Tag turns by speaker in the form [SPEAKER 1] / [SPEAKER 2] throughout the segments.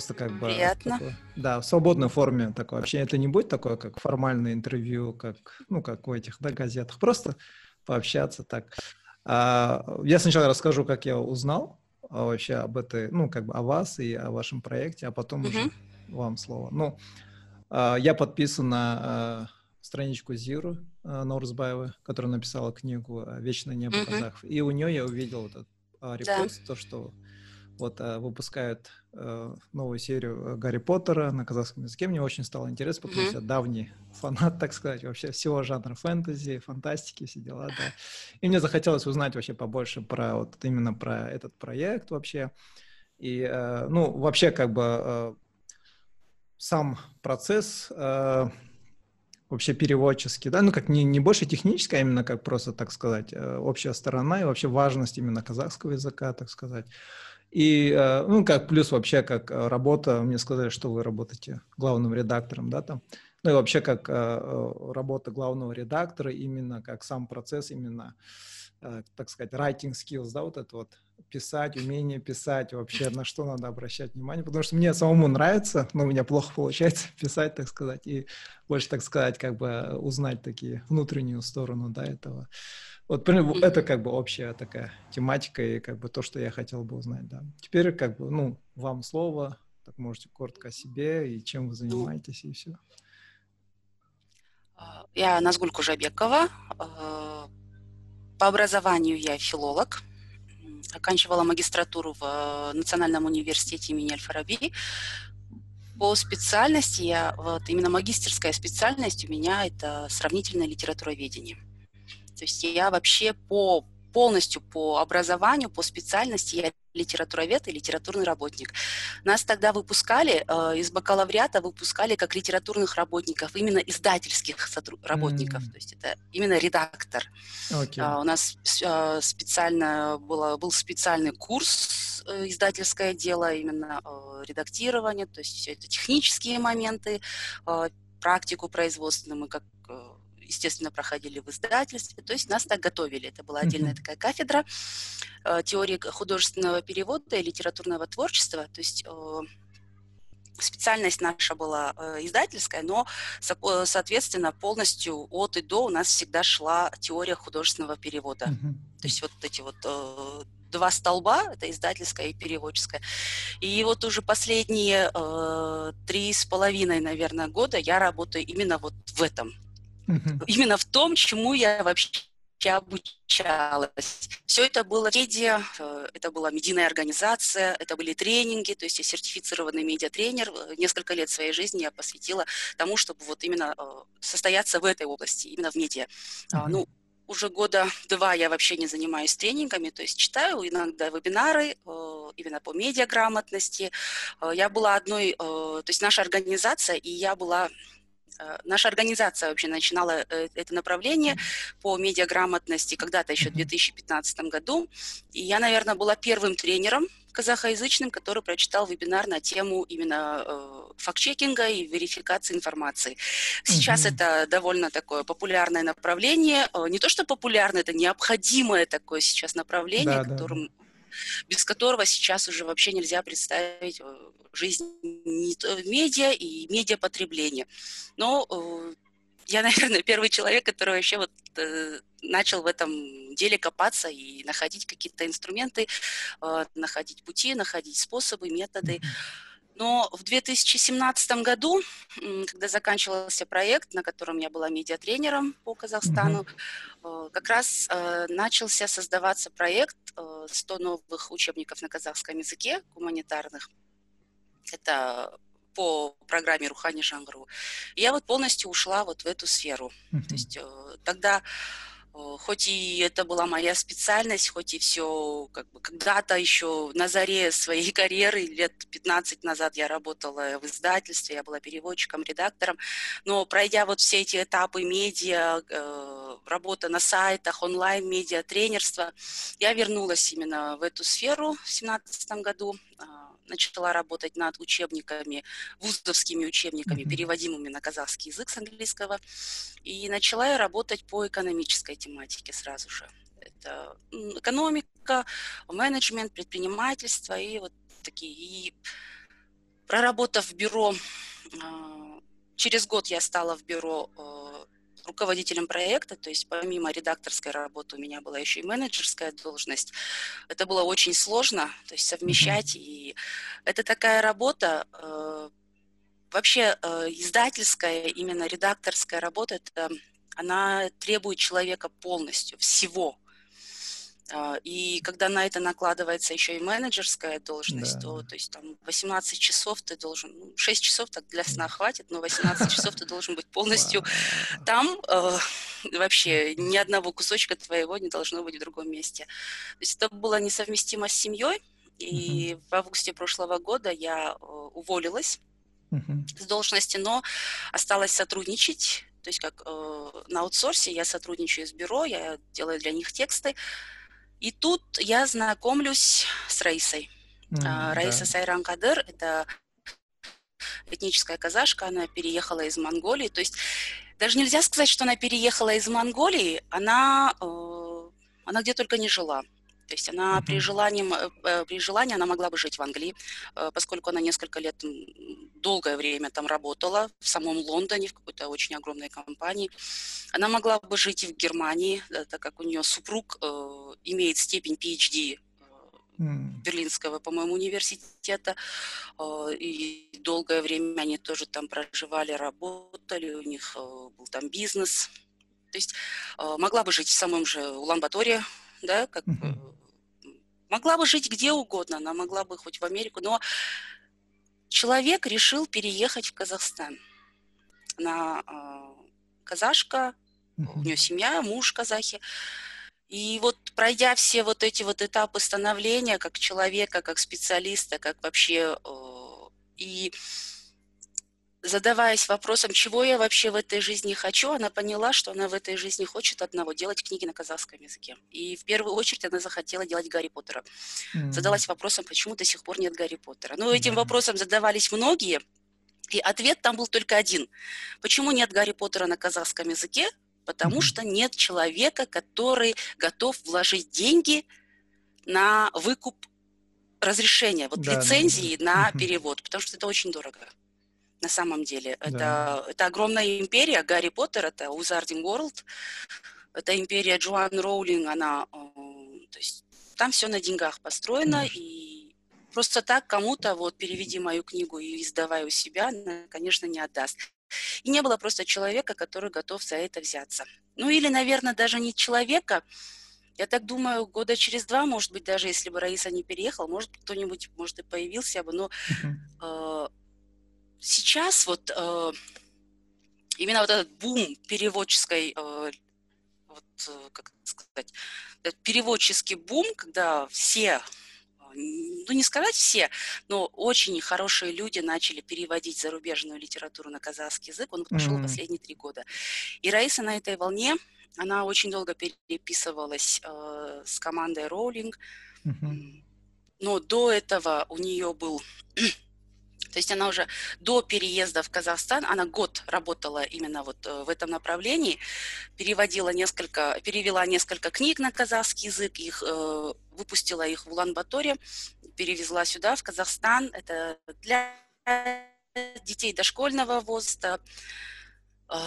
[SPEAKER 1] просто как бы...
[SPEAKER 2] Приятно.
[SPEAKER 1] Такое, да, в свободной форме такое общение. Это не будет такое, как формальное интервью, как, ну, как в этих, да, газетах. Просто пообщаться так. А, я сначала расскажу, как я узнал а, вообще об этой, ну, как бы о вас и о вашем проекте, а потом uh-huh. уже вам слово. Ну, а, я подписан на а, страничку Зиру а, Норсбаевой, которая написала книгу «Вечное небо uh-huh. казахов». И у нее я увидел этот репост, да. то, что вот выпускают новую серию Гарри Поттера на казахском языке. Мне очень стало интересно, потому что я давний фанат, так сказать, вообще всего жанра фэнтези, фантастики, все дела, да. И мне захотелось узнать вообще побольше про вот именно про этот проект вообще. И, ну, вообще как бы сам процесс э, вообще переводческий, да, ну как не, не больше технический, а именно как просто, так сказать, э, общая сторона и вообще важность именно казахского языка, так сказать. И, э, ну, как плюс вообще как работа, мне сказали, что вы работаете главным редактором, да, там, ну и вообще как э, работа главного редактора, именно как сам процесс, именно, э, так сказать, writing skills, да, вот это вот писать, умение писать, вообще на что надо обращать внимание, потому что мне самому нравится, но у меня плохо получается писать, так сказать, и больше, так сказать, как бы узнать такие внутреннюю сторону, да, этого. Вот это как бы общая такая тематика и как бы то, что я хотел бы узнать, да. Теперь как бы, ну, вам слово, так можете коротко о себе и чем вы занимаетесь и все.
[SPEAKER 2] А, я Назгуль Кужабекова. А, по образованию я филолог, оканчивала магистратуру в Национальном университете имени Аль-Фараби. По специальности я, вот именно магистерская специальность у меня это сравнительное литературоведение. То есть я вообще по полностью по образованию, по специальности я литературовед и литературный работник. Нас тогда выпускали, э, из бакалавриата выпускали как литературных работников, именно издательских сотру- работников, mm. то есть это именно редактор. Okay. Uh, у нас uh, специально было, был специальный курс uh, издательское дело, именно uh, редактирование, то есть все это технические моменты, uh, практику производственную мы как естественно, проходили в издательстве. То есть нас так готовили. Это была отдельная mm-hmm. такая кафедра э, теории художественного перевода и литературного творчества. То есть э, специальность наша была э, издательская, но, со, соответственно, полностью от и до у нас всегда шла теория художественного перевода. Mm-hmm. То есть вот эти вот э, два столба, это издательская и переводческая. И вот уже последние э, три с половиной, наверное, года я работаю именно вот в этом. Именно в том, чему я вообще обучалась. Все это было медиа, э, это была медийная организация, это были тренинги, то есть я сертифицированный медиатренер. Э, несколько лет своей жизни я посвятила тому, чтобы вот именно э, состояться в этой области, именно в медиа. Uh-huh. Ну, уже года два я вообще не занимаюсь тренингами, то есть читаю иногда вебинары именно по медиаграмотности. Я была одной, то есть наша организация, и я была наша организация вообще начинала э, это направление по медиаграмотности когда-то еще в 2015 году. И я, наверное, была первым тренером казахоязычным, который прочитал вебинар на тему именно э, факт-чекинга и верификации информации. Сейчас mm-hmm. это довольно такое популярное направление. Э, не то, что популярное, это необходимое такое сейчас направление, да, которым да без которого сейчас уже вообще нельзя представить э, жизнь медиа и медиапотребление. Но э, я, наверное, первый человек, который вообще вот э, начал в этом деле копаться и находить какие-то инструменты, находить пути, находить способы, методы. Но в 2017 году, когда заканчивался проект, на котором я была медиатренером по Казахстану, mm-hmm. как раз э, начался создаваться проект 100 э, новых учебников на казахском языке гуманитарных. Это по программе Рухани Жангру. Я вот полностью ушла вот в эту сферу. Mm-hmm. То есть тогда Э, хоть и это была моя специальность, хоть и все, как бы когда-то еще на заре своей карьеры, лет 15 назад я работала в издательстве, я была переводчиком, редактором, но пройдя вот все эти этапы медиа, э, работа на сайтах, онлайн-медиа, тренерство, я вернулась именно в эту сферу в 2017 году, а, начала работать над учебниками, вузовскими учебниками, mm-hmm. переводимыми на казахский язык с английского. И начала я работать по экономической тематике сразу же. Это экономика, менеджмент, предпринимательство и вот такие. И Проработав в бюро, а, через год я стала в бюро а, руководителем проекта, то есть помимо редакторской работы у меня была еще и менеджерская должность. Это было очень сложно, то есть совмещать. Mm-hmm. И это такая работа, э, вообще э, издательская, именно редакторская работа, это, она требует человека полностью, всего. А, и когда на это накладывается еще и менеджерская должность, да. то, то есть там 18 часов ты должен, ну, 6 часов так для сна хватит, но 18 часов ты должен быть полностью там, э, вообще ни одного кусочка твоего не должно быть в другом месте. То есть это было несовместимо с семьей, и в августе прошлого года я э, уволилась с должности, но осталась сотрудничать то есть как э, на аутсорсе. Я сотрудничаю с бюро, я делаю для них тексты, и тут я знакомлюсь с Раисой. Mm, Раиса да. Сайран Кадыр – это этническая казашка, она переехала из Монголии. То есть даже нельзя сказать, что она переехала из Монголии, она, э, она где только не жила. То есть она при, желании, э, э, при желании она могла бы жить в Англии, э, поскольку она несколько лет, долгое время там работала, в самом Лондоне, в какой-то очень огромной компании. Она могла бы жить и в Германии, так как у нее супруг э, имеет степень PhD Берлинского, по-моему, университета. И долгое время они тоже там проживали, работали, у них был там бизнес. То есть могла бы жить в самом же Улан-Баторе, да, как uh-huh. Могла бы жить где угодно, она могла бы хоть в Америку, но человек решил переехать в Казахстан. Она э, казашка, у нее семья, муж казахи. И вот пройдя все вот эти вот этапы становления как человека, как специалиста, как вообще э, и задаваясь вопросом, чего я вообще в этой жизни хочу, она поняла, что она в этой жизни хочет одного – делать книги на казахском языке. И в первую очередь она захотела делать Гарри Поттера. Mm-hmm. Задалась вопросом, почему до сих пор нет Гарри Поттера. Но этим mm-hmm. вопросом задавались многие, и ответ там был только один. Почему нет Гарри Поттера на казахском языке? Потому mm-hmm. что нет человека, который готов вложить деньги на выкуп разрешения, вот да, лицензии да. на перевод, потому что это очень дорого на самом деле. Да. Это, это огромная империя. Гарри Поттер — это Wizarding World. Это империя Джоан Роулинг, она... Э, то есть там все на деньгах построено, mm. и просто так кому-то вот переведи мою книгу и издавай у себя, она, конечно, не отдаст. И не было просто человека, который готов за это взяться. Ну или, наверное, даже не человека, я так думаю, года через два, может быть, даже если бы Раиса не переехал, может, кто-нибудь, может, и появился бы, но uh-huh. э, сейчас вот э, именно вот этот бум переводческой, э, вот, э, как сказать, переводческий бум, когда все ну не сказать все, но очень хорошие люди начали переводить зарубежную литературу на казахский язык. Он пошел mm-hmm. последние три года. И Раиса на этой волне, она очень долго переписывалась э, с командой Роулинг. Mm-hmm. Но до этого у нее был то есть она уже до переезда в Казахстан, она год работала именно вот э, в этом направлении, переводила несколько, перевела несколько книг на казахский язык, их, э, выпустила их в Улан-Баторе, перевезла сюда, в Казахстан. Это для детей дошкольного возраста. Э,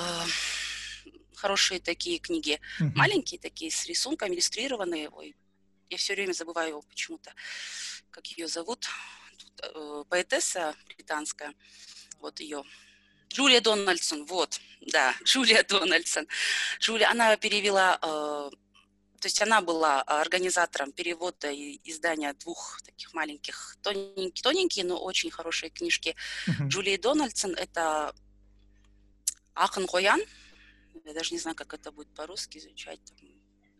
[SPEAKER 2] хорошие такие книги, mm-hmm. маленькие такие, с рисунками, иллюстрированные. Ой, я все время забываю почему-то, как ее зовут. Э, поэтесса британская, вот ее, Джулия Дональдсон, вот, да, Джулия Дональдсон. Джулия, она перевела, э, то есть она была организатором перевода и издания двух таких маленьких, тоненькие, тоненькие но очень хорошие книжки. Uh-huh. Джулии Дональдсон – это Ахан Коян, я даже не знаю, как это будет по-русски звучать, там,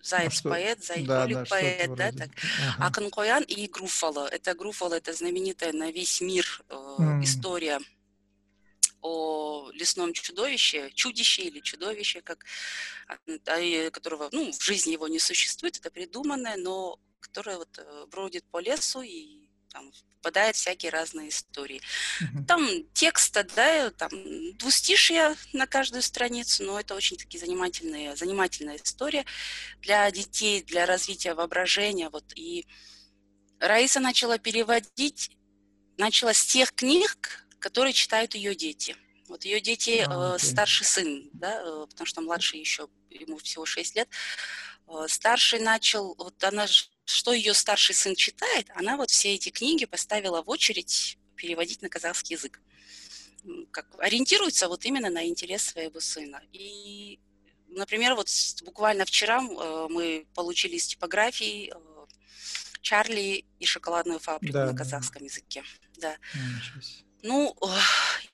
[SPEAKER 2] Заяц а поэт, Заяц да, да, поэт, да, так. Ага. Акын Коян и Груфало. Это Груфало, это знаменитая на весь мир э, mm. история о лесном чудовище, чудище или чудовище, как, а, которого, ну, в жизни его не существует, это придуманное, но которое вот э, бродит по лесу и там попадают всякие разные истории. Там текста, да, там двустишья на каждую страницу, но это очень такие занимательные, занимательная история для детей, для развития воображения. Вот. И Раиса начала переводить начала с тех книг, которые читают ее дети. Вот ее дети, а, э, старший сын, да, э, потому что младший еще, ему всего 6 лет, э, старший начал, вот она, что ее старший сын читает, она вот все эти книги поставила в очередь переводить на казахский язык. Как, ориентируется вот именно на интерес своего сына. И, например, вот буквально вчера э, мы получили из типографии э, Чарли и шоколадную фабрику да, на казахском да. языке. Да. Ну,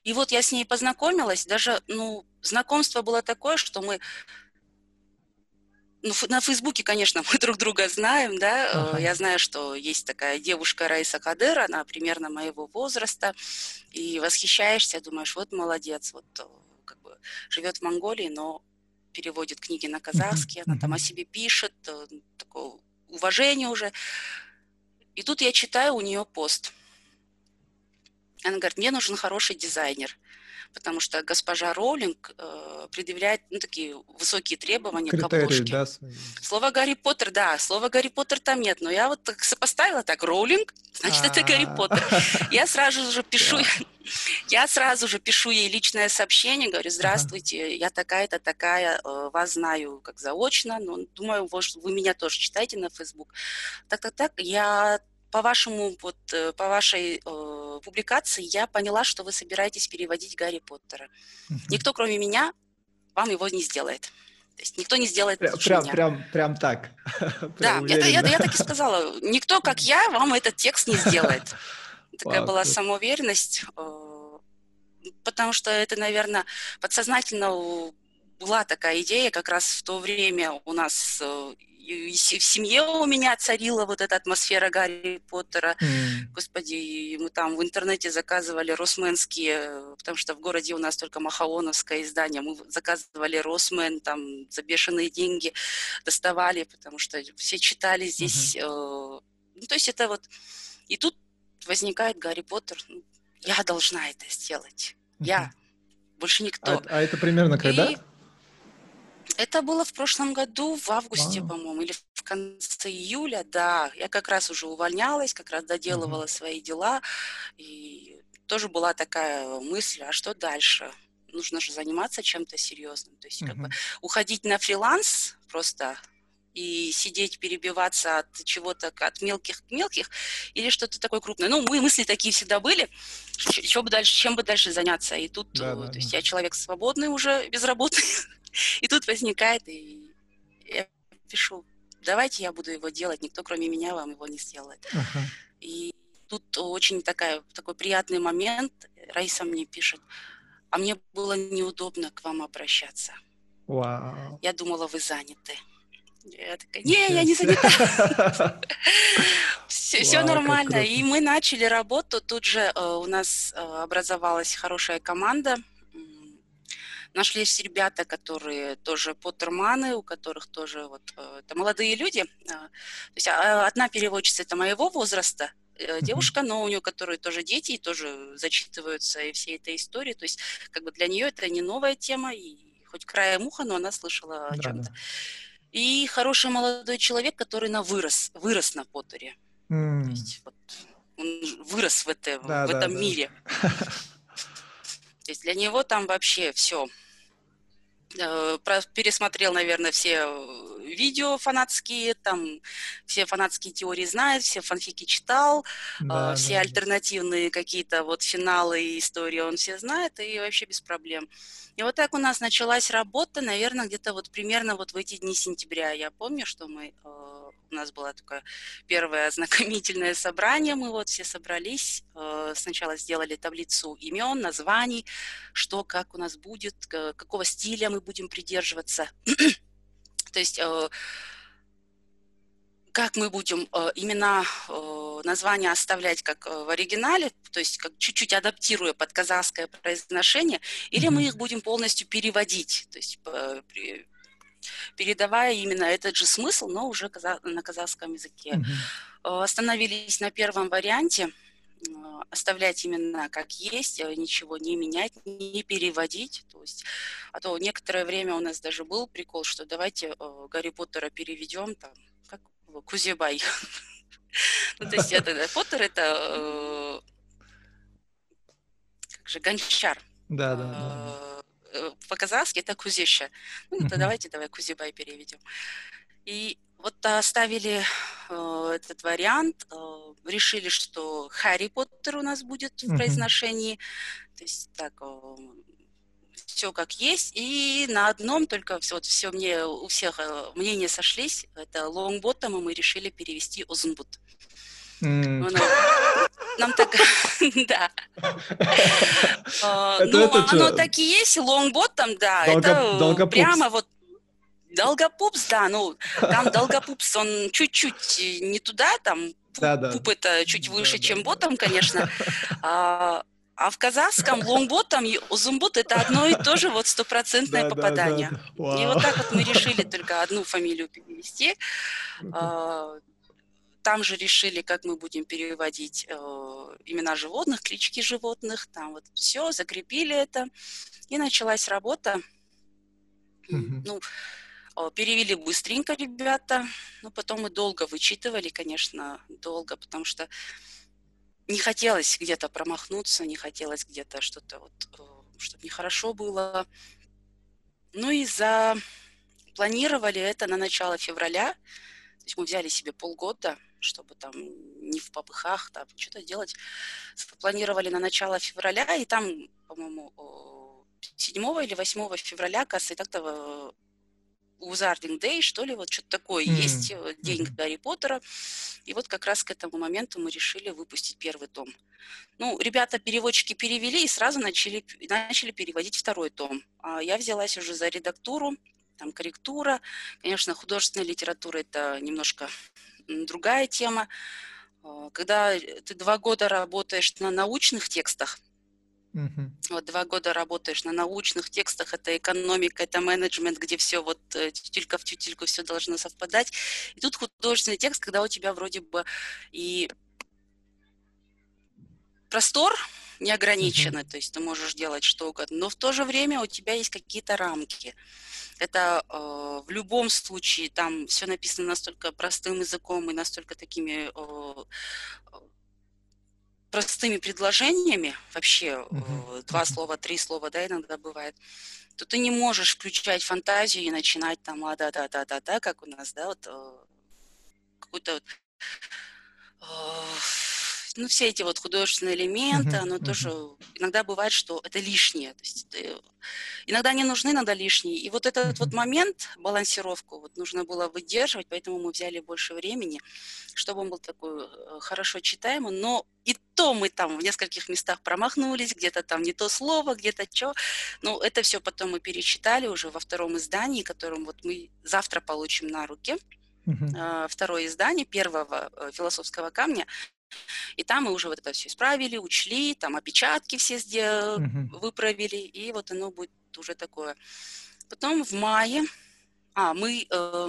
[SPEAKER 2] и вот я с ней познакомилась, даже, ну, знакомство было такое, что мы ну, на Фейсбуке, конечно, мы друг друга знаем, да. Э, ага. Я знаю, что есть такая девушка Раиса Кадыр, она примерно моего возраста, и восхищаешься, думаешь, вот молодец, вот э, как бы живет в Монголии, но переводит книги на казахский, она там о себе пишет, э, такое уважение уже. И тут я читаю у нее пост – она говорит, мне нужен хороший дизайнер, потому что госпожа Роулинг э, предъявляет ну, такие высокие требования Критерии, к обложке. Да, слово Гарри Поттер, да, слова Гарри Поттер там нет, но я вот так сопоставила так, Роулинг, значит, это Гарри а. Поттер. Я сразу же пишу, я сразу же пишу ей личное сообщение, говорю, здравствуйте, я такая-то, такая, э, вас знаю как заочно, но думаю, вы меня тоже читаете на Facebook. Так-так-так, я по вашему, вот, э, по вашей э, публикации я поняла, что вы собираетесь переводить Гарри Поттера. Никто, кроме меня, вам его не сделает. То есть никто не сделает
[SPEAKER 1] прям, прям, меня. Прям, прям так.
[SPEAKER 2] Да, это, я, я так и сказала. Никто, как я, вам этот текст не сделает. Такая была самоуверенность, э, потому что это, наверное, подсознательно была такая идея, как раз в то время у нас э, в семье у меня царила вот эта атмосфера Гарри Поттера. Mm. Господи, мы там в интернете заказывали росменские, потому что в городе у нас только махаоновское издание. Мы заказывали Росмен там за бешеные деньги, доставали, потому что все читали здесь. Mm-hmm. Ну, то есть это вот... И тут возникает Гарри Поттер. Ну, я должна это сделать. Mm-hmm. Я. Больше никто.
[SPEAKER 1] А, а это примерно когда? И
[SPEAKER 2] это было в прошлом году, в августе, wow. по-моему, или в конце июля, да. Я как раз уже увольнялась, как раз доделывала mm-hmm. свои дела. И тоже была такая мысль, а что дальше? Нужно же заниматься чем-то серьезным. То есть mm-hmm. как бы уходить на фриланс просто и сидеть, перебиваться от чего-то, от мелких к мелких, или что-то такое крупное. Ну, мы мысли такие всегда были, что бы дальше, чем бы дальше заняться. И тут, да, да, то есть я человек свободный уже, безработный, И тут возникает, и я пишу, давайте я буду его делать, никто кроме меня вам его не сделает. Uh-huh. И тут очень такая, такой приятный момент, Раиса мне пишет, а мне было неудобно к вам обращаться.
[SPEAKER 1] Wow.
[SPEAKER 2] Я думала, вы заняты. Я такая, не, я не занята. Все нормально. И мы начали работу. Тут же э, у нас э, образовалась хорошая команда Нашлись ребята, которые тоже поттерманы, у которых тоже вот э, это молодые люди. А, то есть а, одна переводчица это моего возраста, э, девушка, но у нее, которые тоже дети, и тоже зачитываются и все этой истории. То есть как бы для нее это не новая тема, и хоть краем уха, но она слышала о чем-то. Да. И хороший молодой человек, который на вырос, вырос на Поттере. Mm. То есть вот он вырос в, это, да, в да, этом да. мире. То есть для него там вообще все. Э, пересмотрел, наверное, все э, видео фанатские, там все фанатские теории знает, все фанфики читал, э, да, все да, альтернативные да. какие-то вот финалы и истории он все знает, и вообще без проблем. И вот так у нас началась работа, наверное, где-то вот примерно вот в эти дни сентября. Я помню, что мы у нас было такое первое ознакомительное собрание, мы вот все собрались, э, сначала сделали таблицу имен, названий, что, как у нас будет, какого стиля мы будем придерживаться. То есть э, как мы будем э, имена, названия оставлять как в оригинале, то есть как чуть-чуть адаптируя под казахское произношение, или mm-hmm. мы их будем полностью переводить, то есть передавая именно этот же смысл, но уже на казахском языке. Mm-hmm. Остановились на первом варианте, э, оставлять именно как есть, э, ничего не менять, не переводить. То есть, а то некоторое время у нас даже был прикол, что давайте Гарри Поттера переведем там, как Кузебай. Ну, то есть это Поттер это же гончар.
[SPEAKER 1] Да, да, да.
[SPEAKER 2] По-казахски это кузеща. Ну, то давайте давай кузибай переведем. И вот оставили э, этот вариант, э, решили, что Харри Поттер у нас будет в произношении, то есть так э, все как есть, и на одном только все, вот все мне у всех э, мнения сошлись, это лонгботом, и мы решили перевести Озунбут. Нам так, да. А, ну, оно так и есть, лонгботом, да, это прямо вот Долгопупс, да, ну, там Долгопупс, он чуть-чуть не туда, там пуп, да, да. пуп это чуть выше, да, чем ботом, конечно. А, а в казахском лонгботом и узумбот это одно и то же вот стопроцентное да, попадание. Да, да. И вот так вот мы решили только одну фамилию перевести. А, там же решили, как мы будем переводить э, имена животных, клички животных. Там вот все, закрепили это. И началась работа. Mm-hmm. Ну, Перевели быстренько ребята, но потом мы долго вычитывали, конечно, долго, потому что не хотелось где-то промахнуться, не хотелось где-то что-то вот, э, чтобы нехорошо было. Ну и за планировали это на начало февраля, то есть мы взяли себе полгода, чтобы там не в попыхах, там что-то делать. Планировали на начало февраля, и там, по-моему, 7 или 8 февраля, кажется, и так-то Wizarding Day, что ли, вот что-то такое mm-hmm. есть, э, день mm-hmm. Гарри Поттера. И вот как раз к этому моменту мы решили выпустить первый том. Ну, ребята, переводчики перевели и сразу начали, начали переводить второй том. А я взялась уже за редактуру, там корректура. Конечно, художественная литература – это немножко другая тема. А, когда ты два года работаешь на научных текстах – Uh-huh. Вот два года работаешь на научных текстах, это экономика, это менеджмент, где все вот э, тютелька в тютельку все должно совпадать. И тут художественный текст, когда у тебя вроде бы и простор неограниченный, uh-huh. то есть ты можешь делать что угодно, но в то же время у тебя есть какие-то рамки. Это э, в любом случае там все написано настолько простым языком и настолько такими э, простыми предложениями, вообще uh-huh. два слова, три слова, да, иногда бывает, то ты не можешь включать фантазию и начинать там, а, да, да, да, да, да, как у нас, да, вот э, какой-то вот, ну, все эти вот художественные элементы, uh-huh, оно uh-huh. тоже иногда бывает, что это лишнее. То есть это, иногда не нужны, иногда лишние. И вот этот uh-huh. вот момент, балансировку, вот нужно было выдерживать, поэтому мы взяли больше времени, чтобы он был такой э, хорошо читаемый, но и то мы там в нескольких местах промахнулись, где-то там не то слово, где-то что. Но это все потом мы перечитали уже во втором издании, которым вот мы завтра получим на руки. Uh-huh. Второе издание первого э, философского камня. И там мы уже вот это все исправили, учли, там опечатки все сделали, uh-huh. выправили, и вот оно будет уже такое. Потом в мае, а, мы э,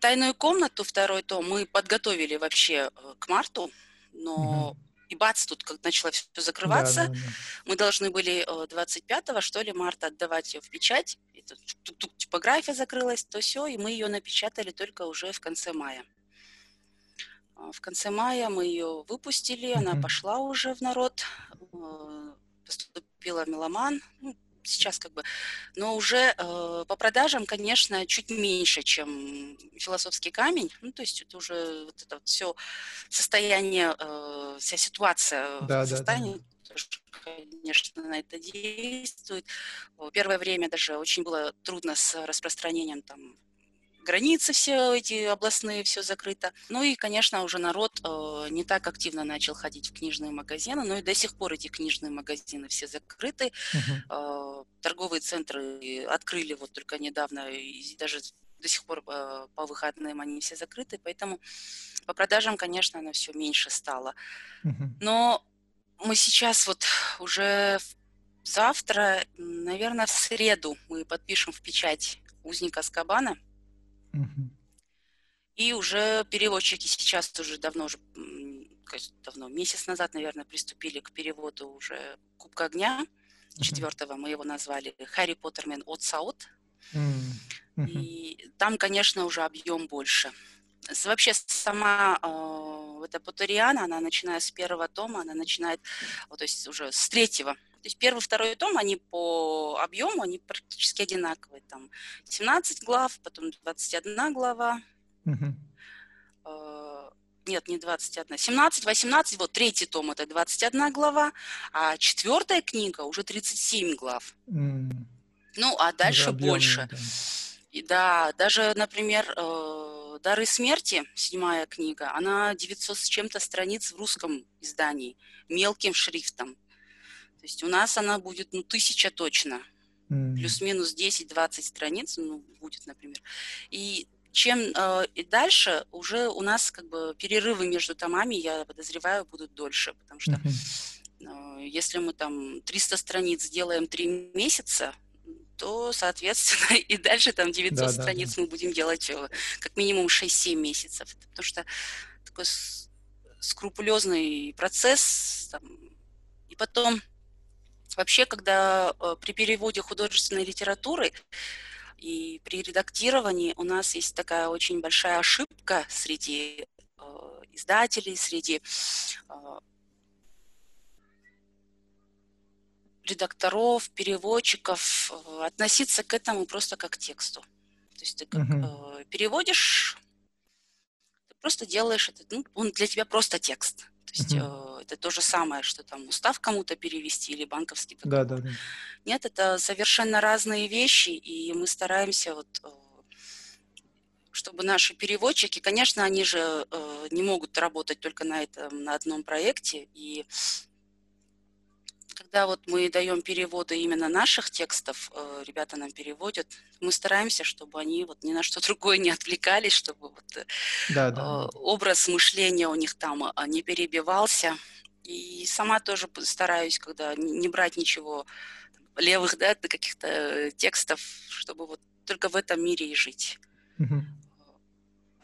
[SPEAKER 2] тайную комнату, второй том, мы подготовили вообще э, к марту, но uh-huh. и бац, тут как начало все закрываться, да, да, да. мы должны были 25 что ли, марта отдавать ее в печать, и тут, тут, тут типография закрылась, то все, и мы ее напечатали только уже в конце мая. А, в конце мая мы ее выпустили, mm-hmm. она пошла уже в народ, э, поступила меломан. Ну, сейчас как бы, но уже э, по продажам, конечно, чуть меньше, чем философский камень. Ну, то есть это уже вот это вот все состояние, э, вся ситуация да, в состоянии, да, да. конечно, на это действует. Первое время даже очень было трудно с распространением там границы все эти областные, все закрыто. Ну и, конечно, уже народ э, не так активно начал ходить в книжные магазины, но и до сих пор эти книжные магазины все закрыты. Uh-huh. Э, торговые центры открыли вот только недавно, и даже до сих пор э, по выходным они все закрыты, поэтому по продажам, конечно, оно все меньше стало. Uh-huh. Но мы сейчас вот уже завтра, наверное, в среду мы подпишем в печать узника Скабана. И уже переводчики сейчас уже давно, уже, давно, месяц назад, наверное, приступили к переводу уже Кубка огня. Четвертого мы его назвали Харри Поттермен от Саут. И там, конечно, уже объем больше. Вообще сама э, эта Потуриана, она начиная с первого тома, она начинает, то есть уже с третьего. То есть первый, второй том, они по объему, они практически одинаковые. Там 17 глав, потом 21 глава. Uh-huh. Э, нет, не 21, 17, 18, вот третий том это 21 глава, а четвертая книга уже 37 глав. Mm. Ну, а дальше больше. Да. И да, даже, например, э, «Дары смерти», седьмая книга, она 900 с чем-то страниц в русском издании, мелким шрифтом. То есть у нас она будет, ну, тысяча точно. Mm. Плюс-минус 10-20 страниц, ну, будет, например. И чем э, и дальше уже у нас как бы перерывы между томами, я подозреваю, будут дольше, потому что э, если мы там 300 страниц делаем 3 месяца, то, соответственно, и дальше там 900 да, страниц да, да. мы будем делать э, как минимум 6-7 месяцев. Потому что такой скрупулезный процесс. Там, и потом, вообще, когда э, при переводе художественной литературы и при редактировании у нас есть такая очень большая ошибка среди э, издателей, среди редакторов, переводчиков э, относиться к этому просто как к тексту. То есть ты как uh-huh. э, переводишь, ты просто делаешь это, ну, он для тебя просто текст. То есть uh-huh. э, это то же самое, что там устав кому-то перевести или банковский договор. Да, да, да. Нет, это совершенно разные вещи, и мы стараемся вот э, чтобы наши переводчики, конечно, они же э, не могут работать только на этом, на одном проекте, и когда вот мы даем переводы именно наших текстов, э, ребята нам переводят, мы стараемся, чтобы они вот ни на что другое не отвлекались, чтобы вот э, да, да. образ мышления у них там а, не перебивался. И сама тоже стараюсь, когда не брать ничего левых, да, каких-то текстов, чтобы вот только в этом мире и жить. Угу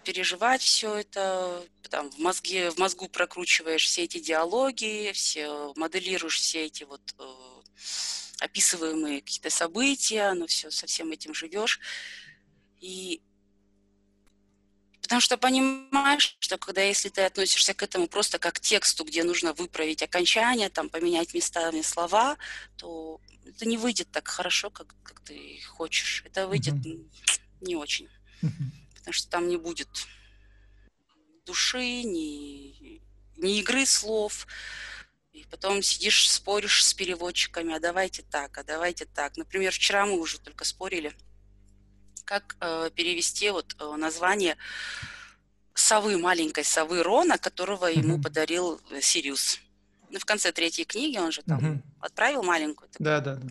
[SPEAKER 2] переживать все это, там, в, мозге, в мозгу прокручиваешь все эти диалоги, все, моделируешь все эти вот э, описываемые какие-то события, ну все, со всем этим живешь. И Потому что понимаешь, что когда если ты относишься к этому просто как к тексту, где нужно выправить окончание, там, поменять местами слова, то это не выйдет так хорошо, как, как ты хочешь. Это выйдет mm-hmm. не очень. Mm-hmm потому что там не будет души, ни, ни игры слов. И потом сидишь, споришь с переводчиками, а давайте так, а давайте так. Например, вчера мы уже только спорили, как э, перевести вот э, название совы, маленькой совы Рона, которого mm-hmm. ему подарил э, Сириус. Ну, в конце третьей книги он же там mm-hmm. отправил маленькую.
[SPEAKER 1] Да, да, да.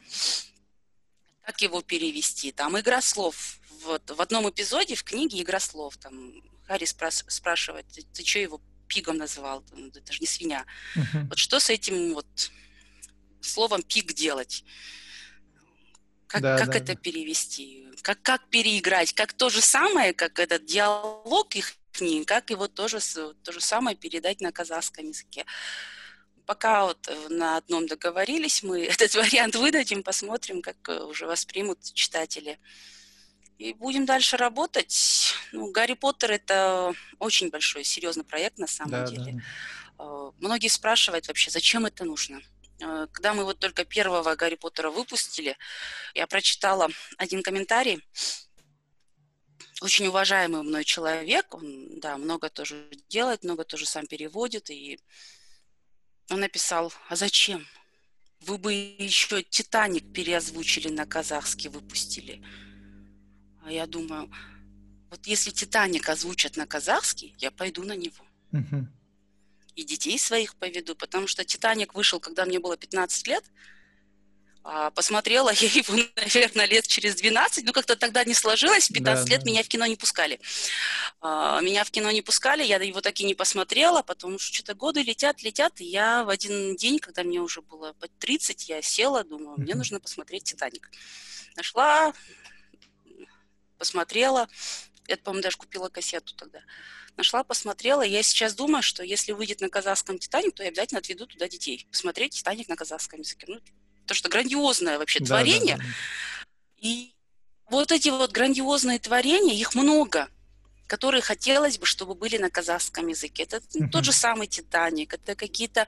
[SPEAKER 2] Как его перевести? Там игра слов вот в одном эпизоде в книге «Игра слов» там Харри спрас- спрашивает, ты, ты что его пигом называл? Это же не свинья. Uh-huh. Вот что с этим вот словом пиг делать? Как, да, как да, это да. перевести? Как, как переиграть? Как то же самое, как этот диалог их книг, как его тоже то же самое передать на казахском языке? Пока вот э, на одном договорились, мы этот вариант выдадим, посмотрим, как э, уже воспримут читатели. И будем дальше работать. Ну, Гарри Поттер это очень большой, серьезный проект на самом да, деле. Да. Многие спрашивают вообще, зачем это нужно. Э, когда мы вот только первого Гарри Поттера выпустили, я прочитала один комментарий. Очень уважаемый мной человек, он, да, много тоже делает, много тоже сам переводит, и он написал, а зачем? Вы бы еще «Титаник» переозвучили на казахский, выпустили. А я думаю, вот если «Титаник» озвучат на казахский, я пойду на него. И детей своих поведу, потому что «Титаник» вышел, когда мне было 15 лет, а посмотрела я его, наверное, лет через 12, ну как-то тогда не сложилось, в 15 да, лет да. меня в кино не пускали. А, меня в кино не пускали, я его так и не посмотрела, потому что что-то годы летят, летят, и я в один день, когда мне уже было под 30, я села, думаю, мне нужно посмотреть «Титаник». Нашла посмотрела. Я, по-моему, даже купила кассету тогда. Нашла, посмотрела. Я сейчас думаю, что если выйдет на казахском «Титаник», то я обязательно отведу туда детей. Посмотреть «Титаник» на казахском языке. Ну, то, что грандиозное вообще да, творение. Да, да. И вот эти вот грандиозные творения, их много. которые хотелось бы, чтобы были на казахском языке. Это uh-huh. тот же самый «Титаник», это какие-то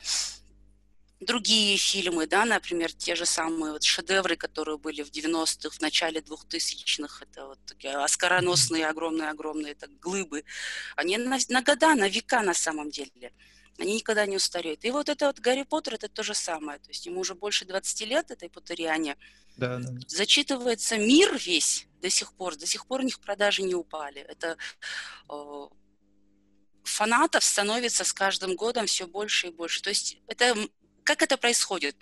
[SPEAKER 2] другие фильмы, да, например, те же самые вот шедевры, которые были в 90-х, в начале 2000-х, это вот такие оскароносные, огромные-огромные так, глыбы, они на, на года, на века на самом деле. Они никогда не устареют. И вот это вот Гарри Поттер, это то же самое. То есть ему уже больше 20 лет, этой Поттериане. Да, да. Зачитывается мир весь до сих пор. До сих пор у них продажи не упали. Это э, фанатов становится с каждым годом все больше и больше. То есть это как это происходит?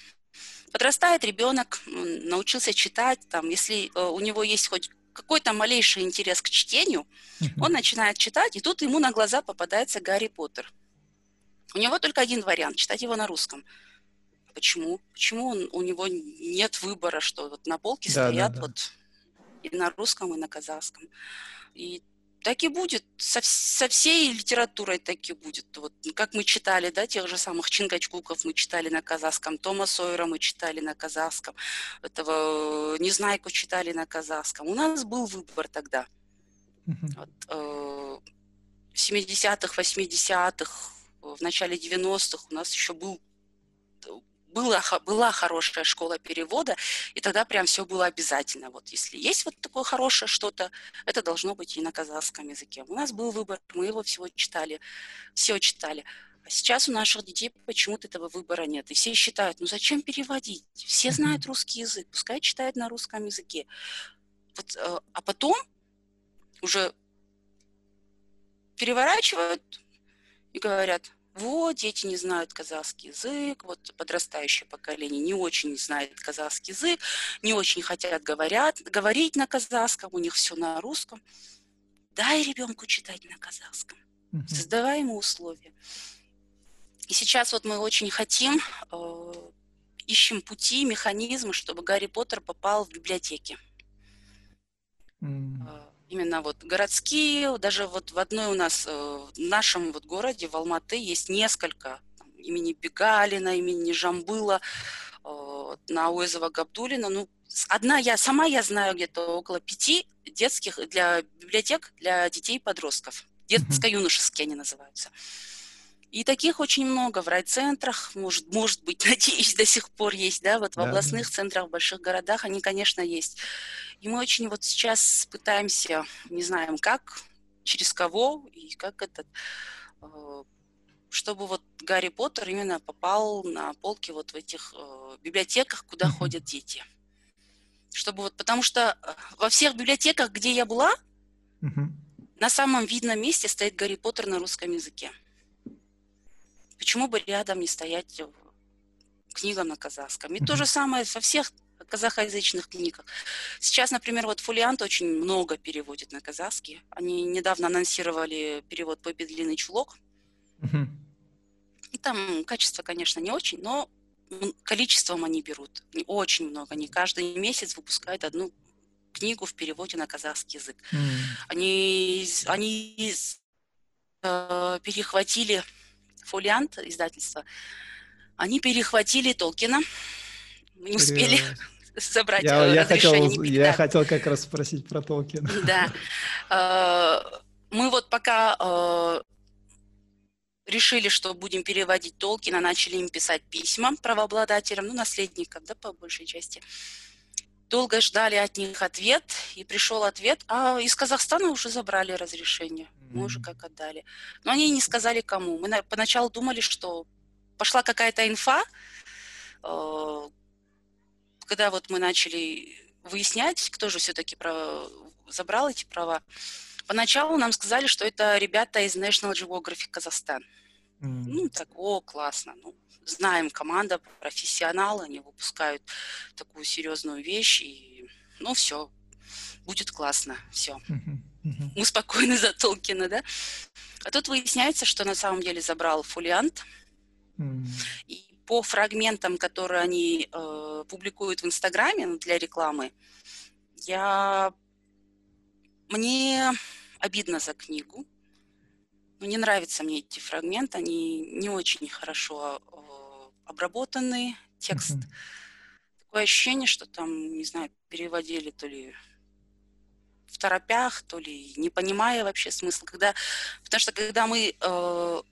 [SPEAKER 2] Подрастает ребенок, научился читать, там, если э, у него есть хоть какой-то малейший интерес к чтению, он начинает читать, и тут ему на глаза попадается Гарри Поттер. У него только один вариант – читать его на русском. Почему? Почему он, у него нет выбора, что вот на полке да, стоят да, да. вот и на русском, и на казахском. И так и будет. Со, со всей литературой так и будет. Вот, как мы читали, да, тех же самых Чингачгуков мы читали на казахском, Тома Сойера мы читали на казахском, этого э, Незнайку читали на казахском. У нас был выбор тогда. Mm-hmm. Вот, э, в 70-х, 80-х, в начале 90-х у нас еще был была, была хорошая школа перевода, и тогда прям все было обязательно. Вот если есть вот такое хорошее что-то, это должно быть и на казахском языке. У нас был выбор, мы его всего читали, все читали. А сейчас у наших детей почему-то этого выбора нет. И все считают, ну зачем переводить? Все знают русский язык, пускай читают на русском языке. Вот, э, а потом уже переворачивают и говорят, вот, дети не знают казахский язык, вот подрастающее поколение не очень знает казахский язык, не очень хотят говорят, говорить на казахском, у них все на русском. Дай ребенку читать на казахском, mm-hmm. создавай ему условия. И сейчас вот мы очень хотим, э, ищем пути, механизмы, чтобы Гарри Поттер попал в библиотеки. Mm именно вот городские, даже вот в одной у нас, э, в нашем вот городе, в Алматы, есть несколько там, имени Бегалина, имени Жамбыла, э, на Уэзова Габдулина. Ну, одна я, сама я знаю где-то около пяти детских для библиотек для детей и подростков. Детско-юношеские они называются. И таких очень много в райцентрах, может, может быть, надеюсь, до сих пор есть, да, вот в да. областных центрах, в больших городах они, конечно, есть. И мы очень вот сейчас пытаемся, не знаем как, через кого и как этот, э, чтобы вот Гарри Поттер именно попал на полки вот в этих э, библиотеках, куда uh-huh. ходят дети. Чтобы вот, потому что э, во всех библиотеках, где я была, uh-huh. на самом видном месте стоит Гарри Поттер на русском языке. Почему бы рядом не стоять книга на казахском? И то же самое со всех казахоязычных книгах. Сейчас, например, вот Фолиант очень много переводит на казахский. Они недавно анонсировали перевод «Пеппи длинный чулок». И там качество, конечно, не очень, но количеством они берут. Очень много. Они каждый месяц выпускают одну книгу в переводе на казахский язык. Mm. Они, они э, перехватили фолиант издательства, они перехватили Толкина. Мы не успели забрать
[SPEAKER 1] я, я хотел, я хотел как раз спросить про Толкина.
[SPEAKER 2] Да. Э, мы вот пока э, решили, что будем переводить Толкина, начали им писать письма правообладателям, ну, наследникам, да, по большей части. Долго ждали от них ответ, и пришел ответ, а из Казахстана уже забрали разрешение мы уже как отдали. Но они не сказали кому. Мы поначалу думали, что пошла какая-то инфа, э, когда вот мы начали выяснять, кто же все-таки забрал эти права. Поначалу нам сказали, что это ребята из National Geographic Казахстан. Mm. Ну, так, о, классно. Ну, знаем, команда, профессионалы, они выпускают такую серьезную вещь, и, ну, все, будет классно, все. Мы спокойны за Толкина, да? А тут выясняется, что на самом деле забрал фолиант. И по фрагментам, которые они э, публикуют в Инстаграме ну, для рекламы, я... Мне обидно за книгу. Ну, не нравятся мне эти фрагменты, они не очень хорошо обработаны, текст. Mm-hmm. Такое ощущение, что там, не знаю, переводили то ли в торопях, то ли не понимая вообще смысла, когда, потому что когда мы, э, то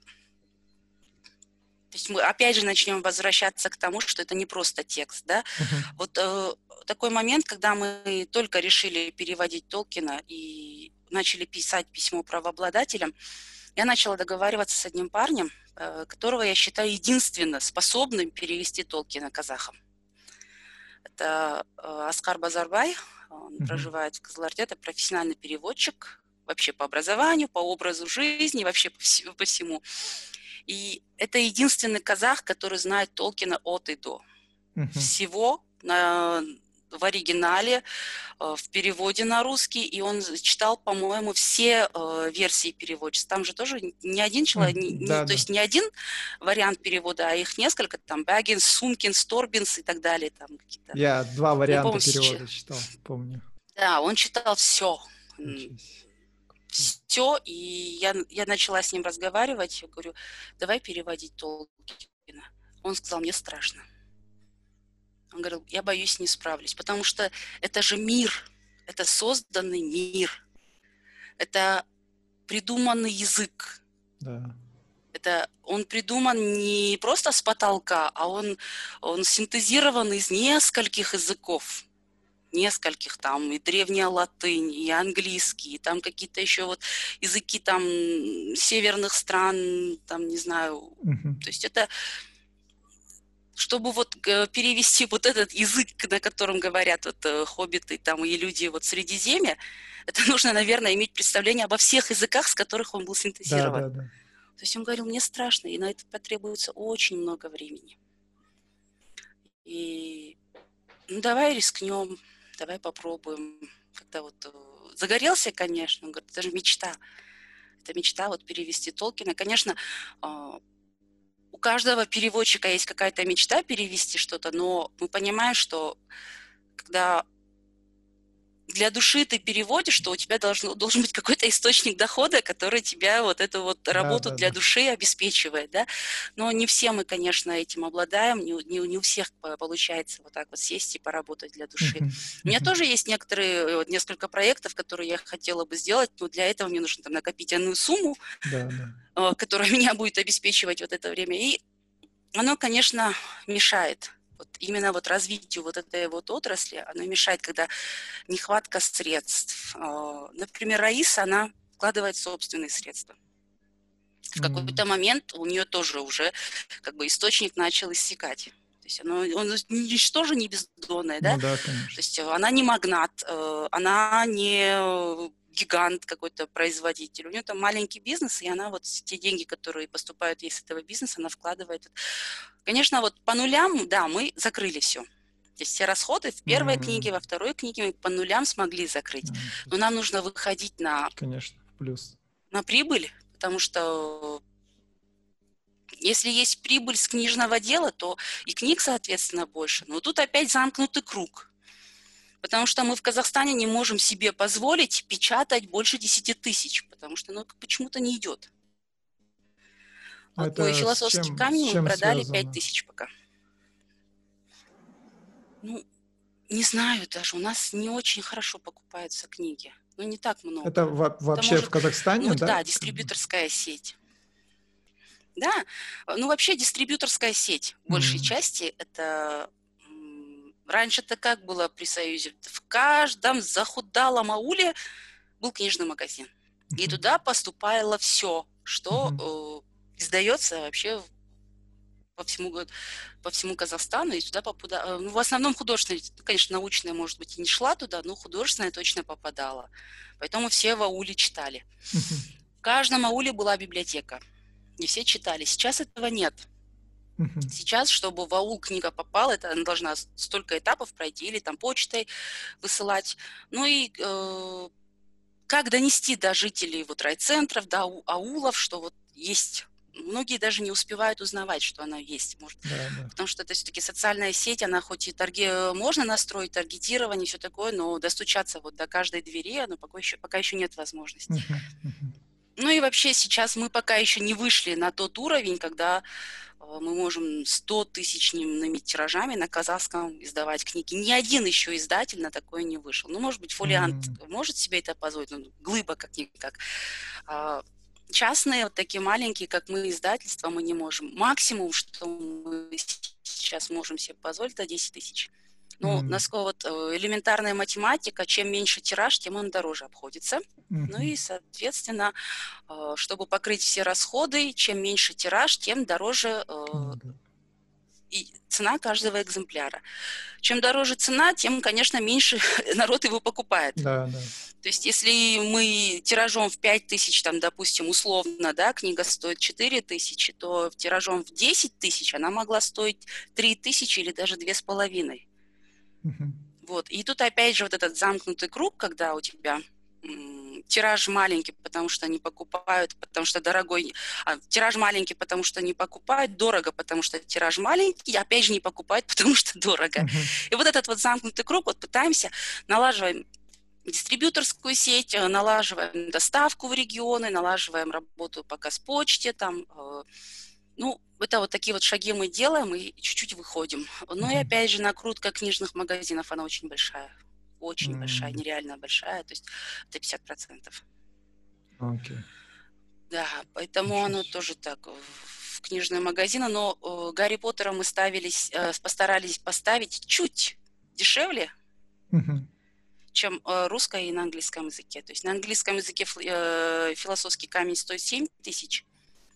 [SPEAKER 2] есть мы опять же начнем возвращаться к тому, что это не просто текст, да, uh-huh. вот э, такой момент, когда мы только решили переводить Толкина и начали писать письмо правообладателям, я начала договариваться с одним парнем, которого я считаю единственно способным перевести Толкина казахам. Это э, Аскар Базарбай, он mm-hmm. проживает в Казаларте, это профессиональный переводчик, вообще по образованию, по образу жизни, вообще по, всему, по всему. И это единственный казах, который знает Толкина от и до. Mm-hmm. Всего на, в оригинале, э, в переводе на русский, и он читал, по-моему, все э, версии переводчества. Там же тоже не один человек, не, да, то есть не один вариант перевода, а их несколько, там Багинс, Сумкинс, Торбинс и так далее. Там
[SPEAKER 1] какие-то. Я два варианта помню, перевода читал, помню.
[SPEAKER 2] Да, он читал все. Все, и я, я начала с ним разговаривать, я говорю, давай переводить Толкина. Он сказал, мне страшно. Он говорил, я боюсь, не справлюсь, потому что это же мир, это созданный мир, это придуманный язык. Да. Это он придуман не просто с потолка, а он, он синтезирован из нескольких языков. Нескольких там, и древняя латынь, и английский, и там какие-то еще вот языки там северных стран, там, не знаю. Угу. То есть это, чтобы вот э, перевести вот этот язык, на котором говорят вот э, хоббиты там и люди вот Средиземья, это нужно, наверное, иметь представление обо всех языках, с которых он был синтезирован. Да, да, да. То есть он говорил, мне страшно, и на это потребуется очень много времени. И ну, давай рискнем, давай попробуем. Когда вот э, загорелся, конечно, он говорит, это же мечта. Это мечта вот перевести Толкина. Конечно, а, у каждого переводчика есть какая-то мечта перевести что-то, но мы понимаем, что когда для души ты переводишь, что у тебя должен, должен быть какой-то источник дохода, который тебя вот эту вот работу да, для да. души обеспечивает, да. Но не все мы, конечно, этим обладаем, не, не, не у всех получается вот так вот сесть и поработать для души. У меня тоже есть некоторые, вот несколько проектов, которые я хотела бы сделать, но для этого мне нужно там накопить одну сумму, да, да. Э, которая меня будет обеспечивать вот это время. И оно, конечно, мешает вот именно вот развитию вот этой вот отрасли, оно мешает, когда нехватка средств. Э, например, Раиса, она вкладывает собственные средства. В какой-то момент у нее тоже уже как бы источник начал иссякать. То есть оно, он тоже не бездонное, да? Ну, да, конечно. То есть она не магнат, э, она не гигант какой-то производитель. У нее там маленький бизнес, и она вот те деньги, которые поступают ей с этого бизнеса, она вкладывает. Конечно, вот по нулям, да, мы закрыли все. То есть все расходы в первой mm-hmm. книге, во второй книге мы по нулям смогли закрыть. Mm-hmm. Но нам нужно выходить на...
[SPEAKER 1] Конечно, плюс.
[SPEAKER 2] На прибыль, потому что если есть прибыль с книжного дела, то и книг, соответственно, больше. Но тут опять замкнутый круг. Потому что мы в Казахстане не можем себе позволить печатать больше 10 тысяч, потому что ну, почему-то не идет. Вот Это мой философский чем, камень мы продали связано? 5 тысяч пока. Ну, не знаю даже, у нас не очень хорошо покупаются книги. Ну, не так много.
[SPEAKER 1] Это вообще может, в Казахстане,
[SPEAKER 2] ну,
[SPEAKER 1] да?
[SPEAKER 2] Да, дистрибьюторская сеть. Да, ну вообще дистрибьюторская сеть в большей mm-hmm. части это Раньше-то как было при Союзе? В каждом захудалом ауле был книжный магазин. И туда поступало все, что э, издается вообще по всему, по всему Казахстану, и туда попадала, ну, в основном художественная, конечно, научная, может быть, и не шла туда, но художественная точно попадала. Поэтому все в ауле читали. В каждом ауле была библиотека, и все читали. Сейчас этого нет. Сейчас, чтобы в аул книга попала, это она должна столько этапов пройти или там почтой высылать. Ну и э, как донести до жителей вот райцентров, до аулов, что вот есть многие даже не успевают узнавать, что она есть. Может, да, да. Потому что это все-таки социальная сеть, она хоть и тарги... можно настроить таргетирование, все такое, но достучаться вот до каждой двери, оно пока еще, пока еще нет возможности. Uh-huh, uh-huh. Ну и вообще сейчас мы пока еще не вышли на тот уровень, когда Э, мы можем 100 тысячными тиражами на казахском издавать книги. Ни один еще издатель на такое не вышел. Ну, может быть, фолиант mm-hmm. может себе это позволить, ну, глыба как-никак. А, частные, вот такие маленькие, как мы, издательства, мы не можем. Максимум, что мы сейчас можем себе позволить, это 10 тысяч. Ну, mm-hmm. насколько вот э, элементарная математика, чем меньше тираж, тем он дороже обходится. Mm-hmm. Ну и, соответственно, э, чтобы покрыть все расходы, чем меньше тираж, тем дороже mm-hmm. и цена каждого экземпляра. Чем дороже цена, тем, конечно, меньше народ его покупает.
[SPEAKER 1] Да, да.
[SPEAKER 2] То есть если мы тиражом в 5 тысяч, там, допустим, условно, да, книга стоит 4 тысячи, то тиражом в 10 тысяч она могла стоить 3 тысячи или даже 2,5. Вот. И тут опять же вот этот замкнутый круг, когда у тебя тираж маленький, потому что не покупают, потому что дорогой, а, тираж маленький, потому что не покупают, дорого, потому что тираж маленький, и опять же не покупают, потому что дорого. Uh-huh. И вот этот вот замкнутый круг, вот пытаемся, налаживаем дистрибьюторскую сеть, э, налаживаем доставку в регионы, налаживаем работу по Газпочте, там, э, ну, это вот такие вот шаги мы делаем и чуть-чуть выходим. Ну и опять же, накрутка книжных магазинов, она очень большая. Очень mm-hmm. большая, нереально большая. То есть это 50%.
[SPEAKER 1] Okay.
[SPEAKER 2] Да, поэтому оно тоже так в книжные магазины. Но э, Гарри Поттера мы ставились, э, постарались поставить чуть дешевле, mm-hmm. чем э, русское и на английском языке. То есть на английском языке э, философский камень стоит 7 тысяч,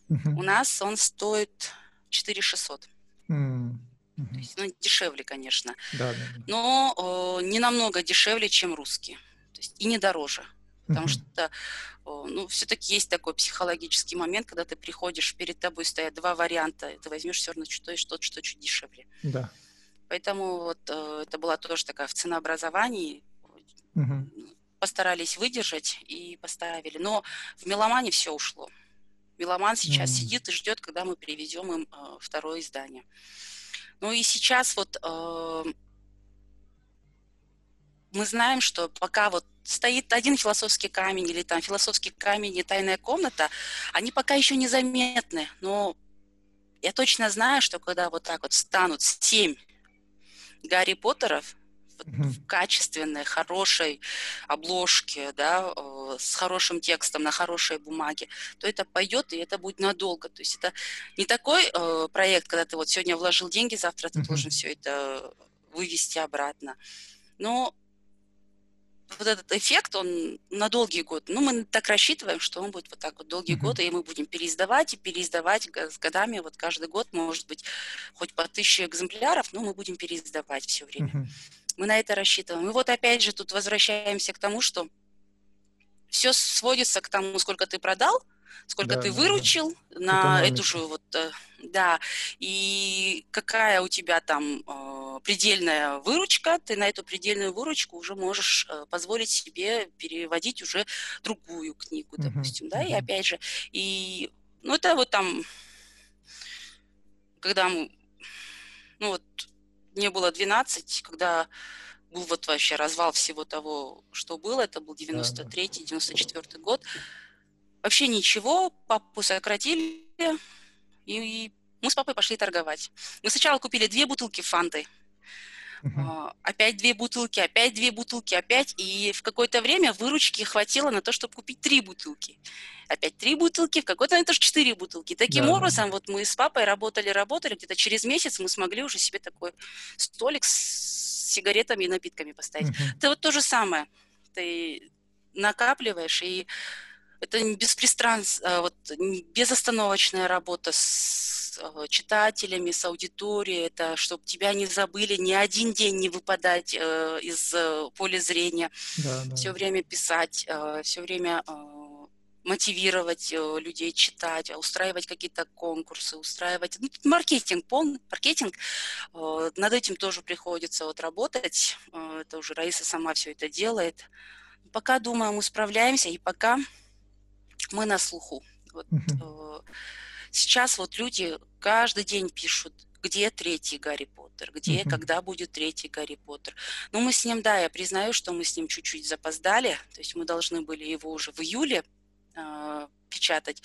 [SPEAKER 2] У нас он стоит 4 600. Uh-huh. То есть, ну, дешевле, конечно.
[SPEAKER 1] Да, да, да.
[SPEAKER 2] Но э, не намного дешевле, чем русский. То есть, и не дороже. Потому uh-huh. что, э, ну, все-таки есть такой психологический момент, когда ты приходишь, перед тобой стоят два варианта, и ты возьмешь все равно что-то, что-то, что чуть дешевле.
[SPEAKER 1] Да.
[SPEAKER 2] Поэтому вот э, это была тоже такая в ценообразовании. Uh-huh. Постарались выдержать и поставили. Но в меломане все ушло. Меломан сейчас mm. сидит и ждет, когда мы привезем им э, второе издание. Ну и сейчас вот э, мы знаем, что пока вот стоит один философский камень или там философский камень и тайная комната, они пока еще незаметны. Но я точно знаю, что когда вот так вот станут семь Гарри Поттеров, в качественной, хорошей обложке, да, э, с хорошим текстом на хорошей бумаге, то это пойдет, и это будет надолго. То есть это не такой э, проект, когда ты вот сегодня вложил деньги, завтра ты должен все это вывести обратно. Но вот этот эффект, он на долгий год. Ну, мы так рассчитываем, что он будет вот так вот долгие mm-hmm. годы, и мы будем переиздавать и переиздавать с годами. Вот каждый год, может быть, хоть по тысяче экземпляров, но мы будем переиздавать все время. Mm-hmm. Мы на это рассчитываем. И вот опять же тут возвращаемся к тому, что все сводится к тому, сколько ты продал, сколько да, ты выручил да. на Экономика. эту же вот, э, да, и какая у тебя там э, предельная выручка, ты на эту предельную выручку уже можешь э, позволить себе переводить уже другую книгу, uh-huh, допустим, да, uh-huh. и опять же, и, ну, это вот там, когда, ну, вот, мне было 12, когда был вот вообще развал всего того, что было, это был 93-й, 94 год. Вообще ничего, папу сократили, и мы с папой пошли торговать. Мы сначала купили две бутылки фанты, Uh-huh. Опять две бутылки, опять две бутылки, опять. И в какое-то время выручки хватило на то, чтобы купить три бутылки. Опять три бутылки, в какой-то момент тоже четыре бутылки. Таким да. образом, вот мы с папой работали, работали, где-то через месяц мы смогли уже себе такой столик с сигаретами и напитками поставить. Uh-huh. Это вот то же самое. Ты накапливаешь, и это беспристрастно, вот, безостановочная работа с Э, читателями, с аудиторией, это чтобы тебя не забыли, ни один день не выпадать э, из э, поля зрения, да, да. все время писать, э, все время э, мотивировать э, людей читать, устраивать какие-то конкурсы, устраивать ну, маркетинг, полный маркетинг. Над этим тоже приходится вот работать. Это уже Раиса сама все это делает. Пока, думаю, мы справляемся, и пока мы на слуху. Вот, э, Сейчас вот люди каждый день пишут, где третий Гарри Поттер, где, uh-huh. когда будет третий Гарри Поттер. Ну, мы с ним, да, я признаю, что мы с ним чуть-чуть запоздали, то есть мы должны были его уже в июле печатать.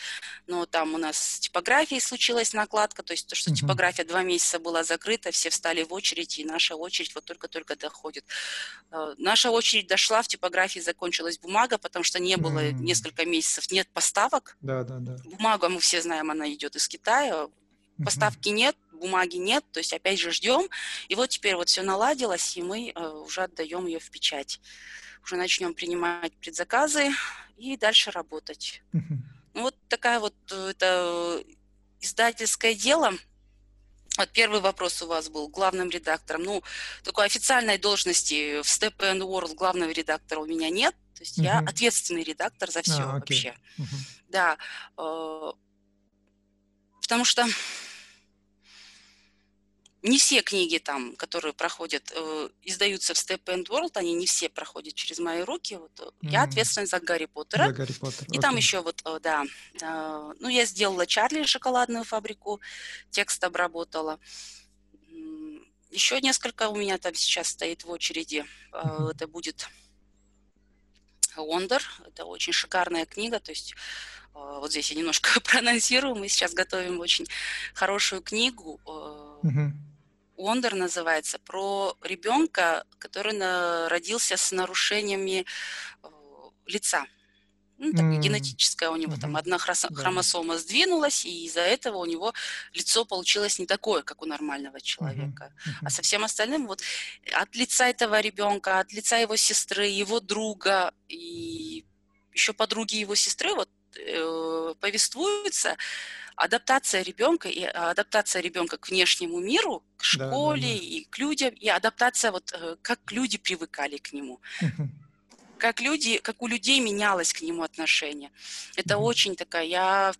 [SPEAKER 2] Но там у нас с типографией случилась накладка, то есть то, что uh-huh. типография два месяца была закрыта, все встали в очередь, и наша очередь вот только-только доходит. Э, наша очередь дошла, в типографии закончилась бумага, потому что не было uh-huh. несколько месяцев, нет поставок.
[SPEAKER 1] Да, да, да.
[SPEAKER 2] Бумага, мы все знаем, она идет из Китая, поставки uh-huh. нет, бумаги нет, то есть опять же ждем. И вот теперь вот все наладилось, и мы э, уже отдаем ее в печать. Уже начнем принимать предзаказы и дальше работать. Ну, вот такая вот э, это издательское дело. Вот первый вопрос у вас был главным редактором. Ну, такой официальной должности в Step and World главного редактора у меня нет. То есть uh-huh. я ответственный редактор за все а, вообще. Uh-huh. Да. Э, потому что не все книги там, которые проходят, э, издаются в Step and World, они не все проходят через мои руки. Вот, mm-hmm. Я ответственна за Гарри Поттера.
[SPEAKER 1] За Гарри Поттер.
[SPEAKER 2] И okay. там еще вот, э, да, э, ну, я сделала Чарли шоколадную фабрику, текст обработала. Еще несколько у меня там сейчас стоит в очереди. Mm-hmm. Это будет Wonder. Это очень шикарная книга, то есть вот здесь я немножко проанонсирую. Мы сейчас готовим очень хорошую книгу. Mm-hmm Уондер называется, про ребенка, который родился с нарушениями э, лица. Ну, так, mm. генетическая у него mm-hmm. там одна хромосома сдвинулась, и из-за этого у него лицо получилось не такое, как у нормального человека. Mm-hmm. А со всем остальным вот от лица этого ребенка, от лица его сестры, его друга и еще подруги его сестры вот э, повествуется адаптация ребенка и а, адаптация ребенка к внешнему миру, к школе да, да, да. и к людям, и адаптация вот э, как люди привыкали к нему. Как люди, как у людей менялось к нему отношение. Это очень такая, я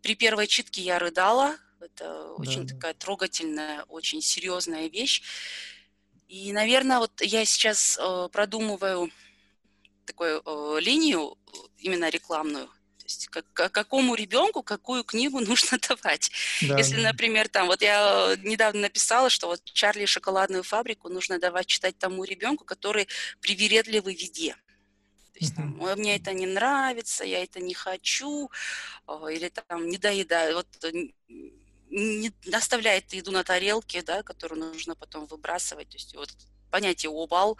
[SPEAKER 2] при первой читке я рыдала, это очень да, такая трогательная, очень серьезная вещь. И, наверное, вот я сейчас э, продумываю такую э, линию, именно рекламную, то есть как, какому ребенку какую книгу нужно давать. Да, Если, например, там, вот я э, недавно написала, что вот Чарли и шоколадную фабрику нужно давать читать тому ребенку, который привередливый в еде. То есть там, мне это не нравится, я это не хочу, или там не доедаю. Вот э, не оставляет еду на тарелке, да, которую нужно потом выбрасывать. То есть вот понятие обал,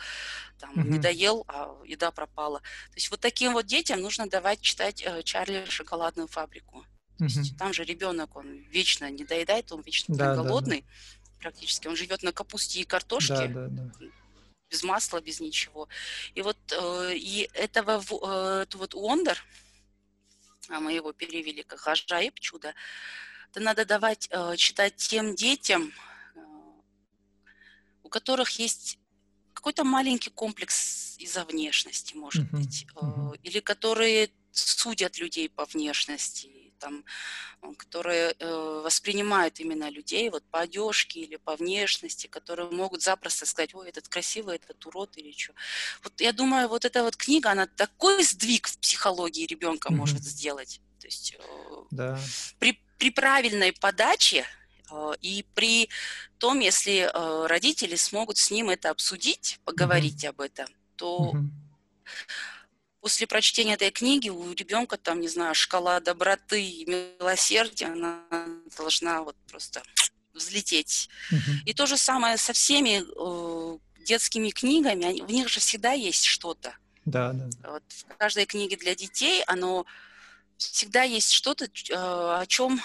[SPEAKER 2] там, mm-hmm. не доел, а еда пропала. То есть вот таким вот детям нужно давать читать э, Чарли шоколадную фабрику. То mm-hmm. есть там же ребенок, он вечно не доедает, он вечно да, голодный да, да. практически. Он живет на капусте и картошке. Да, да, да без масла, без ничего. И вот э, и этого э, это вот Уондер, а мы его перевели как Ажаиб, чудо, это надо давать э, читать тем детям, у которых есть какой-то маленький комплекс из-за внешности, может uh-huh. быть, uh-huh. или которые судят людей по внешности, там, которые э, воспринимают именно людей вот по одежке или по внешности, которые могут запросто сказать, ой, этот красивый, этот урод или что. Вот я думаю, вот эта вот книга, она такой сдвиг в психологии ребенка mm-hmm. может сделать. То есть э, да. при, при правильной подаче Э, и при том, если э, родители смогут с ним это обсудить, поговорить mm-hmm. об этом, то mm-hmm. после прочтения этой книги у ребенка там, не знаю, шкала доброты и милосердия, она должна вот просто взлететь. Mm-hmm. И то же самое со всеми э, детскими книгами, они, в них же всегда есть что-то.
[SPEAKER 1] Да, да.
[SPEAKER 2] Вот в каждой книге для детей оно всегда есть что-то, э, о чем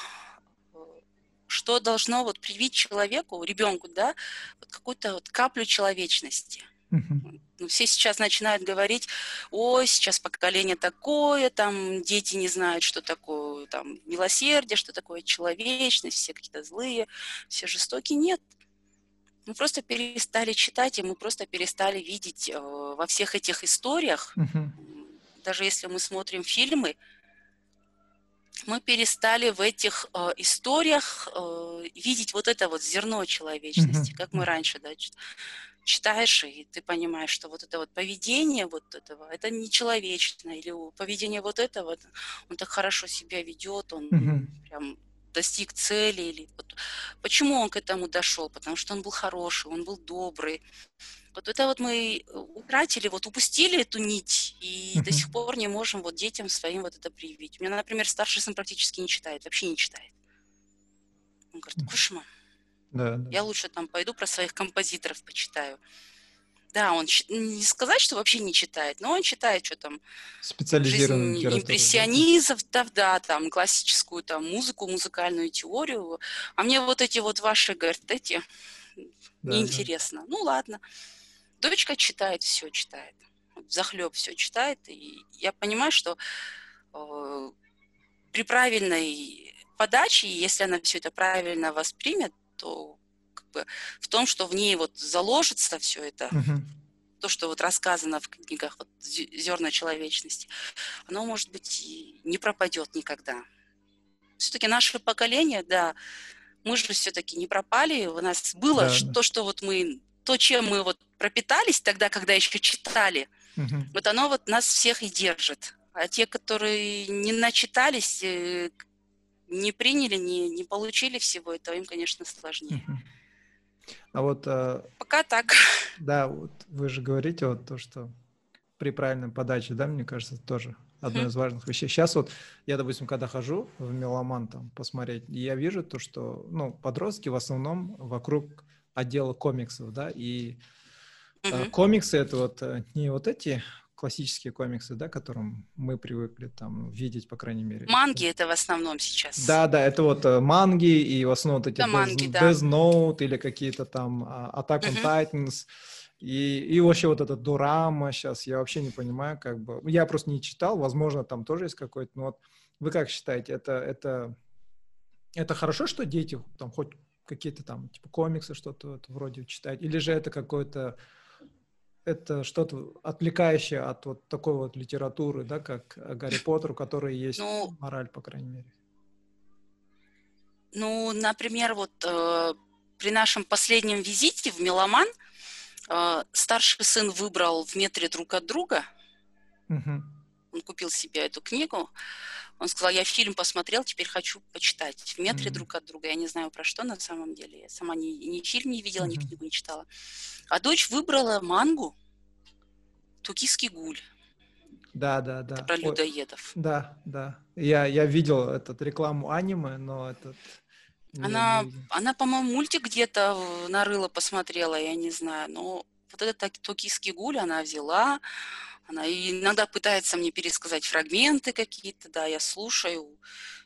[SPEAKER 2] что должно вот привить человеку, ребенку, да, вот какую-то вот каплю человечности. Uh-huh. Все сейчас начинают говорить, ой, сейчас поколение такое, там дети не знают, что такое там милосердие, что такое человечность, все какие-то злые, все жестокие. Нет. Мы просто перестали читать, и мы просто перестали видеть э, во всех этих историях, uh-huh. даже если мы смотрим фильмы, мы перестали в этих э, историях э, видеть вот это вот зерно человечности, mm-hmm. как мы раньше, да, читаешь, и ты понимаешь, что вот это вот поведение вот этого, это нечеловечно, или поведение вот этого, он так хорошо себя ведет, он mm-hmm. прям достиг цели, или вот, почему он к этому дошел, потому что он был хороший, он был добрый. Вот это вот мы утратили, вот упустили эту нить, и uh-huh. до сих пор не можем вот детям своим вот это привить. У меня, например, старший сын практически не читает, вообще не читает. Он говорит, кошмар. Да, да. Я лучше там пойду про своих композиторов почитаю. Да, он не сказать, что вообще не читает, но он читает, что там жизнь импрессионизмов, да, да, там классическую там музыку, музыкальную теорию. А мне вот эти вот ваши, говорят, эти да, неинтересно. Да. Ну ладно. Дочка читает, все читает. Захлеб все читает. И я понимаю, что э, при правильной подаче, если она все это правильно воспримет, то бы в том, что в ней вот заложится все это, угу. то, что вот рассказано в книгах вот, «Зерна человечности», оно, может быть, и не пропадет никогда. Все-таки наше поколение, да, мы же все-таки не пропали, у нас было да, то, что вот мы, то, чем мы вот пропитались тогда, когда еще читали, угу. вот оно вот нас всех и держит. А те, которые не начитались, э, не приняли, не, не получили всего этого, им, конечно, сложнее. Угу.
[SPEAKER 1] А вот... Э,
[SPEAKER 2] Пока так.
[SPEAKER 1] Да, вот вы же говорите вот то, что при правильной подаче, да, мне кажется, тоже одно из важных вещей. Сейчас вот я, допустим, когда хожу в меломан там посмотреть, я вижу то, что, ну, подростки в основном вокруг отдела комиксов, да, и uh-huh. комиксы это вот э, не вот эти классические комиксы, да, к которым мы привыкли там видеть, по крайней мере.
[SPEAKER 2] Манги это в основном сейчас.
[SPEAKER 1] Да, да, это вот э, манги и в основном вот эти да, Death, манги, да. Death Note или какие-то там uh, Attack on uh-huh. Titans. И, и вообще вот этот Дорама сейчас, я вообще не понимаю, как бы, я просто не читал, возможно, там тоже есть какой-то, но вот вы как считаете, это, это, это хорошо, что дети там хоть какие-то там, типа, комиксы, что-то вот вроде читать, или же это какой-то это что-то отвлекающее от вот такой вот литературы, да, как Гарри Поттер, у которой есть ну, мораль, по крайней мере.
[SPEAKER 2] Ну, например, вот э, при нашем последнем визите в Меломан э, старший сын выбрал в метре друг от друга. Угу. Он купил себе эту книгу. Он сказал, я фильм посмотрел, теперь хочу почитать. В метре mm-hmm. друг от друга. Я не знаю про что на самом деле. Я сама ни, ни фильм не видела, mm-hmm. ни книгу не читала. А дочь выбрала мангу «Тукиский гуль».
[SPEAKER 1] Да, да, да.
[SPEAKER 2] Это про людоедов.
[SPEAKER 1] Ой, да, да. Я, я видел этот рекламу аниме, но этот...
[SPEAKER 2] Она, она, по-моему, мультик где-то нарыла, посмотрела, я не знаю. Но вот этот токийский гуль она взяла, она иногда пытается мне пересказать фрагменты какие-то, да, я слушаю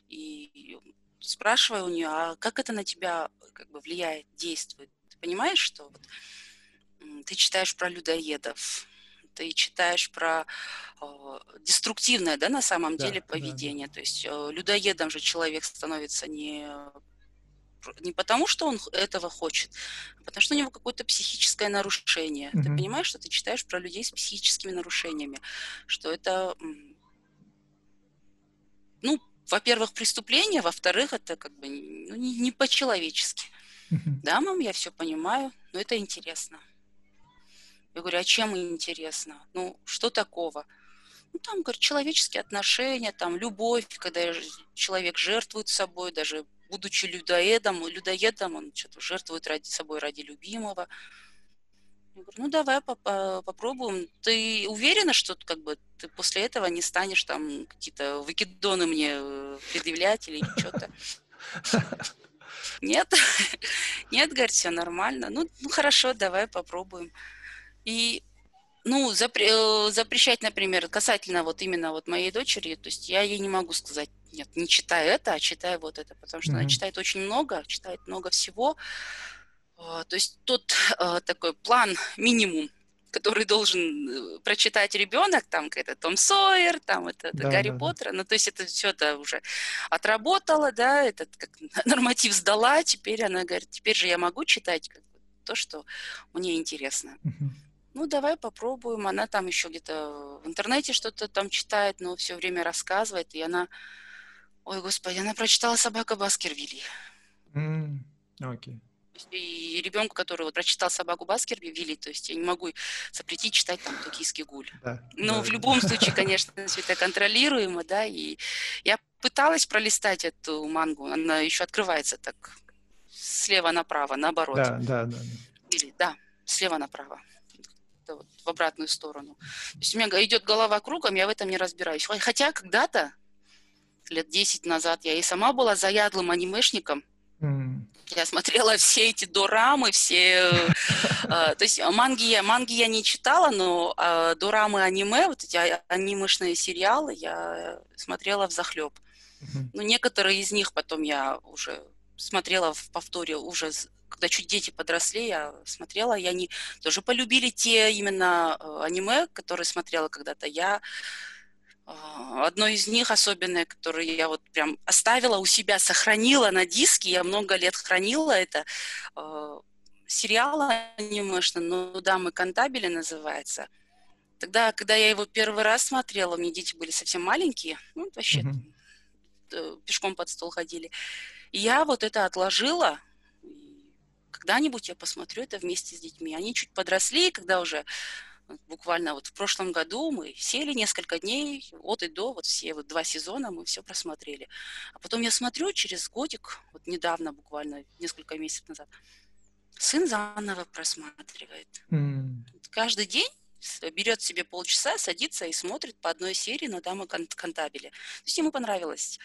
[SPEAKER 2] и спрашиваю у нее, а как это на тебя как бы влияет, действует? Ты понимаешь, что вот, ты читаешь про людоедов, ты читаешь про э, деструктивное, да, на самом да, деле поведение. Да. То есть э, людоедом же человек становится не не потому, что он этого хочет, а потому что у него какое-то психическое нарушение. Mm-hmm. Ты понимаешь, что ты читаешь про людей с психическими нарушениями, что это, ну, во-первых, преступление, во-вторых, это как бы ну, не, не по-человечески. Mm-hmm. Да, мам, я все понимаю, но это интересно. Я говорю, а чем интересно? Ну, что такого? Ну, там, говорит, человеческие отношения, там, любовь, когда человек жертвует собой, даже будучи людоедом, людоедом он что-то жертвует ради собой, ради любимого. Я говорю, ну давай попробуем. Ты уверена, что как бы ты после этого не станешь там какие-то выкидоны мне э, предъявлять или что-то? Нет, нет, говорит, все нормально. Ну, ну хорошо, давай попробуем. И ну, запре э, запрещать, например, касательно вот именно вот моей дочери, то есть я ей не могу сказать, нет, не читай это, а читай вот это, потому что mm-hmm. она читает очень много, читает много всего. А, то есть тот а, такой план минимум, который должен э, прочитать ребенок, там это Том Сойер, там это, это да, Гарри да, Поттер, ну то есть это все это уже отработала, да, этот как норматив сдала, теперь она говорит, теперь же я могу читать как то, что мне интересно. Uh-huh ну, давай попробуем. Она там еще где-то в интернете что-то там читает, но все время рассказывает, и она, ой, господи, она прочитала «Собака Баскервилли».
[SPEAKER 1] Mm, окей. Okay.
[SPEAKER 2] И ребенку, который вот прочитал собаку Баскерби, ввели, то есть я не могу запретить читать там токийский гуль. Да, Но да, в любом да. случае, конечно, все это контролируемо, да, и я пыталась пролистать эту мангу, она еще открывается так слева направо, наоборот.
[SPEAKER 1] Да, да, да.
[SPEAKER 2] Или, да, слева направо вот, в обратную сторону. То есть у меня идет голова кругом, я в этом не разбираюсь. Хотя когда-то, лет 10 назад, я и сама была заядлым анимешником. Mm. Я смотрела все эти дорамы, все... Э, то есть манги я, манги я не читала, но э, дорамы аниме, вот эти а, анимешные сериалы я смотрела в захлеб. Ну, некоторые из них потом я уже смотрела в повторе уже когда чуть дети подросли, я смотрела, и они тоже полюбили те именно э, аниме, которые смотрела когда-то я. А, одно из них особенное, которое я вот прям оставила у себя, сохранила на диске, я много лет хранила это, э, сериал анимешный, но «Дамы Кантабели» называется. Тогда, когда я его первый раз смотрела, у меня дети были совсем маленькие, ну, вообще mm-hmm. пешком под стол ходили. И я вот это отложила, когда-нибудь я посмотрю это вместе с детьми. Они чуть подросли, когда уже буквально вот в прошлом году мы сели несколько дней от и до, вот все вот два сезона мы все просмотрели. А потом я смотрю через годик, вот недавно буквально, несколько месяцев назад, сын заново просматривает. Mm. Каждый день берет себе полчаса, садится и смотрит по одной серии на дамы Кантабеле. То есть ему понравилось.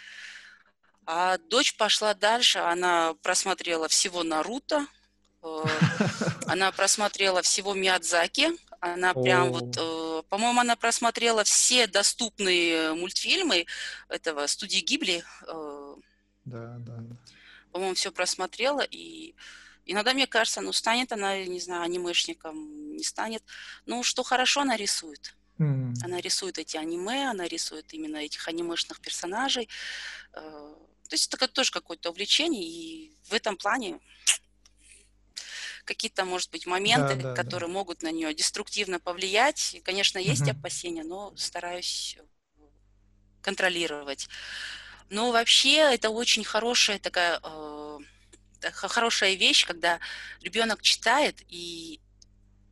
[SPEAKER 2] А дочь пошла дальше, она просмотрела всего Наруто, э, она просмотрела всего Миядзаки, она прям вот, э, по-моему, она просмотрела все доступные мультфильмы этого студии Гибли. Э,
[SPEAKER 1] да, да.
[SPEAKER 2] По-моему, все просмотрела, и иногда мне кажется, ну, станет она, не знаю, анимешником, не станет. Ну, что хорошо она рисует. Mm. Она рисует эти аниме, она рисует именно этих анимешных персонажей. Э, то есть это тоже какое-то увлечение, и в этом плане какие-то, может быть, моменты, да, да, которые да. могут на нее деструктивно повлиять. И, конечно, есть угу. опасения, но стараюсь э, контролировать. Но вообще это очень хорошая такая э, хорошая вещь, когда ребенок читает и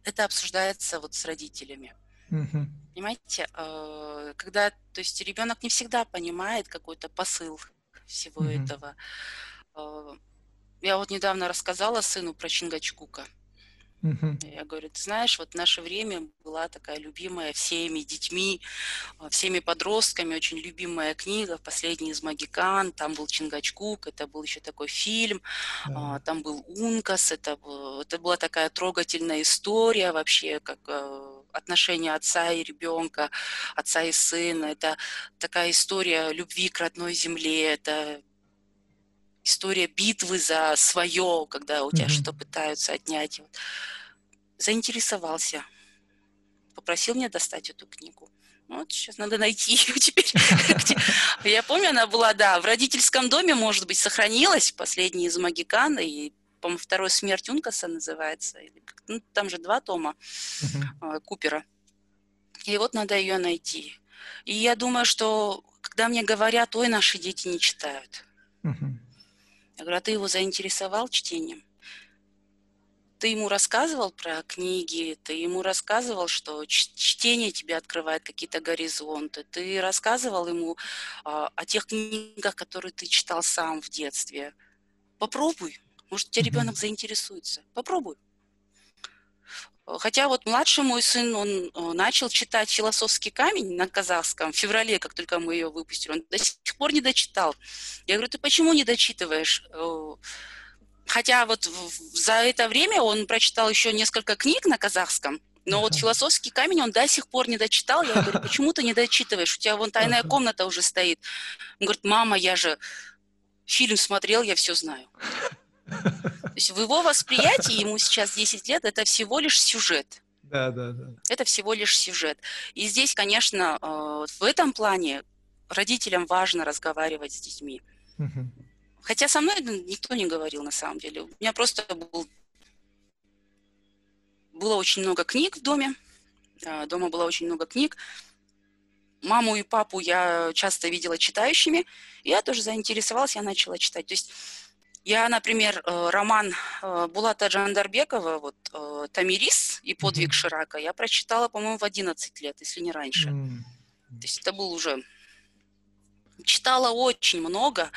[SPEAKER 2] это обсуждается вот с родителями. Угу. Понимаете, э, когда, то есть ребенок не всегда понимает какой-то посыл всего угу. этого. Э, я вот недавно рассказала сыну про Чингачгука. Uh-huh. Я говорю, ты знаешь, вот в наше время была такая любимая всеми детьми, а, всеми подростками, очень любимая книга «Последний из магикан», там был Чингачгук, это был еще такой фильм, uh-huh. там был Ункас, это, это была такая трогательная история вообще, как а, отношения отца и ребенка, отца и сына, это такая история любви к родной земле, это история битвы за свое, когда у тебя mm-hmm. что пытаются отнять. Заинтересовался, попросил меня достать эту книгу. Ну, вот сейчас надо найти ее теперь. Я помню, она была, да, в родительском доме, может быть, сохранилась, последняя из Магикана, и, по-моему, второй «Смерть Ункаса» называется. Ну, там же два тома uh-huh. Купера. И вот надо ее найти. И я думаю, что когда мне говорят, ой, наши дети не читают, uh-huh. Я говорю, а ты его заинтересовал чтением? Ты ему рассказывал про книги, ты ему рассказывал, что чтение тебе открывает какие-то горизонты, ты рассказывал ему а, о тех книгах, которые ты читал сам в детстве. Попробуй, может, у тебя ребенок заинтересуется. Попробуй. Хотя вот младший мой сын, он э, начал читать «Философский камень» на казахском в феврале, как только мы ее выпустили. Он до сих пор не дочитал. Я говорю, ты почему не дочитываешь? Э, хотя вот за это время он прочитал еще несколько книг на казахском, но вот «Философский камень» он до сих пор не дочитал. Я говорю, почему ты не дочитываешь? У тебя вон тайная комната уже стоит. Он говорит, мама, я же фильм смотрел, я все знаю. То есть в его восприятии, ему сейчас 10 лет, это всего лишь сюжет.
[SPEAKER 1] Да, да, да.
[SPEAKER 2] Это всего лишь сюжет. И здесь, конечно, э, в этом плане родителям важно разговаривать с детьми. Угу. Хотя со мной никто не говорил на самом деле. У меня просто был... было очень много книг в доме. Дома было очень много книг. Маму и папу я часто видела читающими. И я тоже заинтересовалась, я начала читать. То есть Я, например, э, роман э, Булата Джандарбекова, вот э, «Тамирис» и «Подвиг mm-hmm. Ширака» я прочитала, по-моему, в 11 лет, если не раньше. Mm-hmm. То есть это был уже... Читала очень много,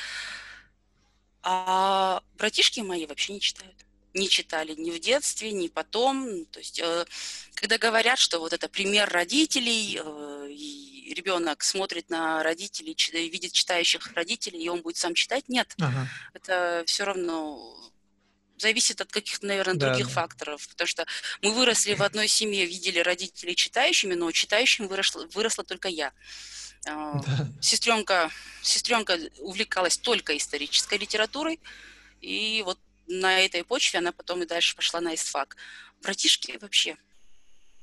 [SPEAKER 2] а братишки мои вообще не читают. Не читали ни в детстве, ни потом. То есть, когда говорят, что вот это пример родителей, и ребенок смотрит на родителей, видит читающих родителей, и он будет сам читать, нет. Ага. Это все равно зависит от каких-то, наверное, да, других да. факторов. Потому что мы выросли в одной семье, видели родителей читающими, но читающим выросла, выросла только я. Да. Сестренка, сестренка увлекалась только исторической литературой, и вот на этой почве она потом и дальше пошла на ИСФАК. Братишки вообще.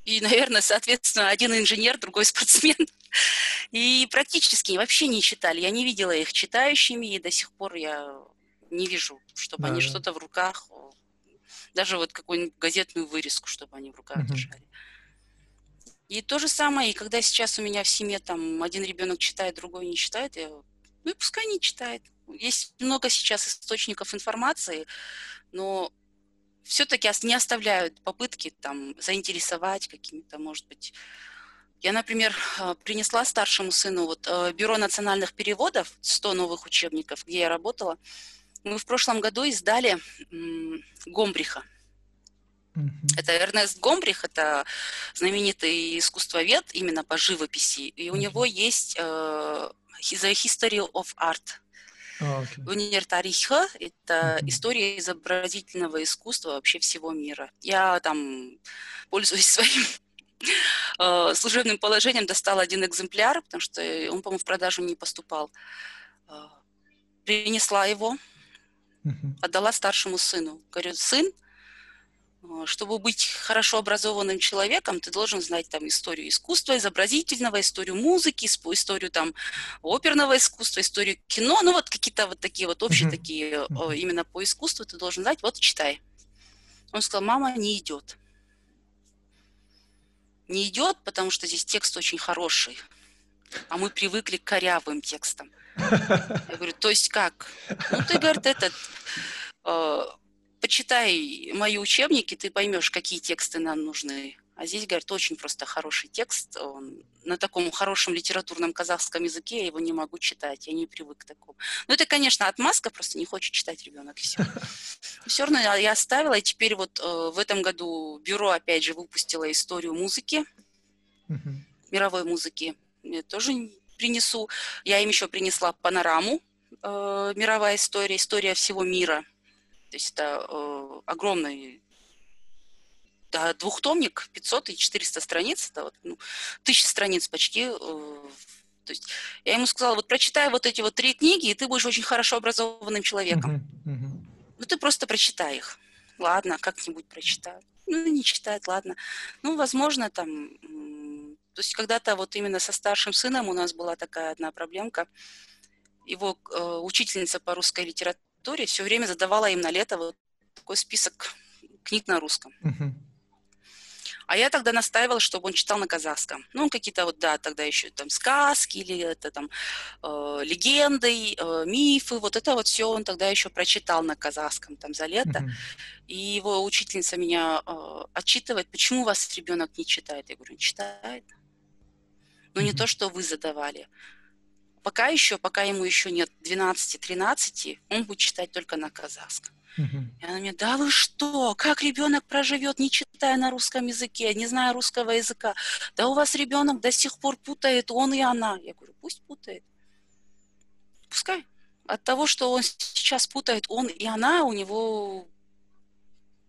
[SPEAKER 2] И, наверное, соответственно, один инженер, другой спортсмен. И практически вообще не читали. Я не видела их читающими, и до сих пор я не вижу, чтобы да, они да. что-то в руках, даже вот какую-нибудь газетную вырезку, чтобы они в руках uh-huh. держали. И то же самое, и когда сейчас у меня в семье там один ребенок читает, другой не читает, я, ну и пускай не читает. Есть много сейчас источников информации, но все-таки не оставляют попытки там заинтересовать какими-то, может быть. Я, например, а, принесла старшему сыну вот э, бюро национальных переводов, 100 новых учебников, где я работала. Мы в прошлом году издали Гомбриха. Это Эрнест Гомбрих, это знаменитый искусствовед именно по живописи, и у mm-hmm. него есть uh, The History of Art. Okay. Универ Тариха – это mm-hmm. история изобразительного искусства вообще всего мира. Я там, пользуюсь своим uh, служебным положением, достала один экземпляр, потому что он, по-моему, в продажу не поступал. Uh, принесла его, uh-huh. отдала старшему сыну. Говорю, сын, э, чтобы быть хорошо образованным человеком, ты должен знать там историю искусства, изобразительного, историю музыки, историю там оперного искусства, историю кино, ну вот какие-то вот такие вот общие uh-huh. такие uh-huh. именно по искусству ты должен знать, вот читай. Он сказал, мама, не идет. Не идет, потому что здесь текст очень хороший, а мы привыкли к корявым текстам. Я говорю, то есть как? Ну, ты, говорит, этот, э, почитай мои учебники, ты поймешь, какие тексты нам нужны. А здесь, говорит, очень просто хороший текст. Он на таком хорошем литературном казахском языке я его не могу читать, я не привык к такому. Ну, это, конечно, отмазка, просто не хочет читать ребенок, все. Все равно я оставила, и теперь вот э, в этом году бюро, опять же, выпустило историю музыки, мировой музыки. Я тоже принесу. Я им еще принесла панораму э, «Мировая история», история всего мира. То есть это э, огромный да, двухтомник, 500 и 400 страниц, это вот, ну, тысяча страниц почти. Э, то есть я ему сказала, вот прочитай вот эти вот три книги, и ты будешь очень хорошо образованным человеком. Uh-huh, uh-huh. Ну ты просто прочитай их. Ладно, как-нибудь прочитаю. Ну, не читает, ладно. Ну, возможно, там то есть когда-то вот именно со старшим сыном у нас была такая одна проблемка. Его э, учительница по русской литературе все время задавала им на лето вот такой список книг на русском. Uh-huh. А я тогда настаивала, чтобы он читал на казахском. Ну, какие-то вот, да, тогда еще там сказки или это там э, легенды, э, мифы, вот это вот все он тогда еще прочитал на казахском там за лето. И его учительница меня э, отчитывает, почему вас ребенок не читает. Я говорю, не читает но не то, что вы задавали. Пока еще, пока ему еще нет 12-13, он будет читать только на казахском. Uh-huh. И она мне, да вы что, как ребенок проживет, не читая на русском языке, не зная русского языка? Да у вас ребенок до сих пор путает он и она. Я говорю, пусть путает. Пускай. От того, что он сейчас путает он и она, у него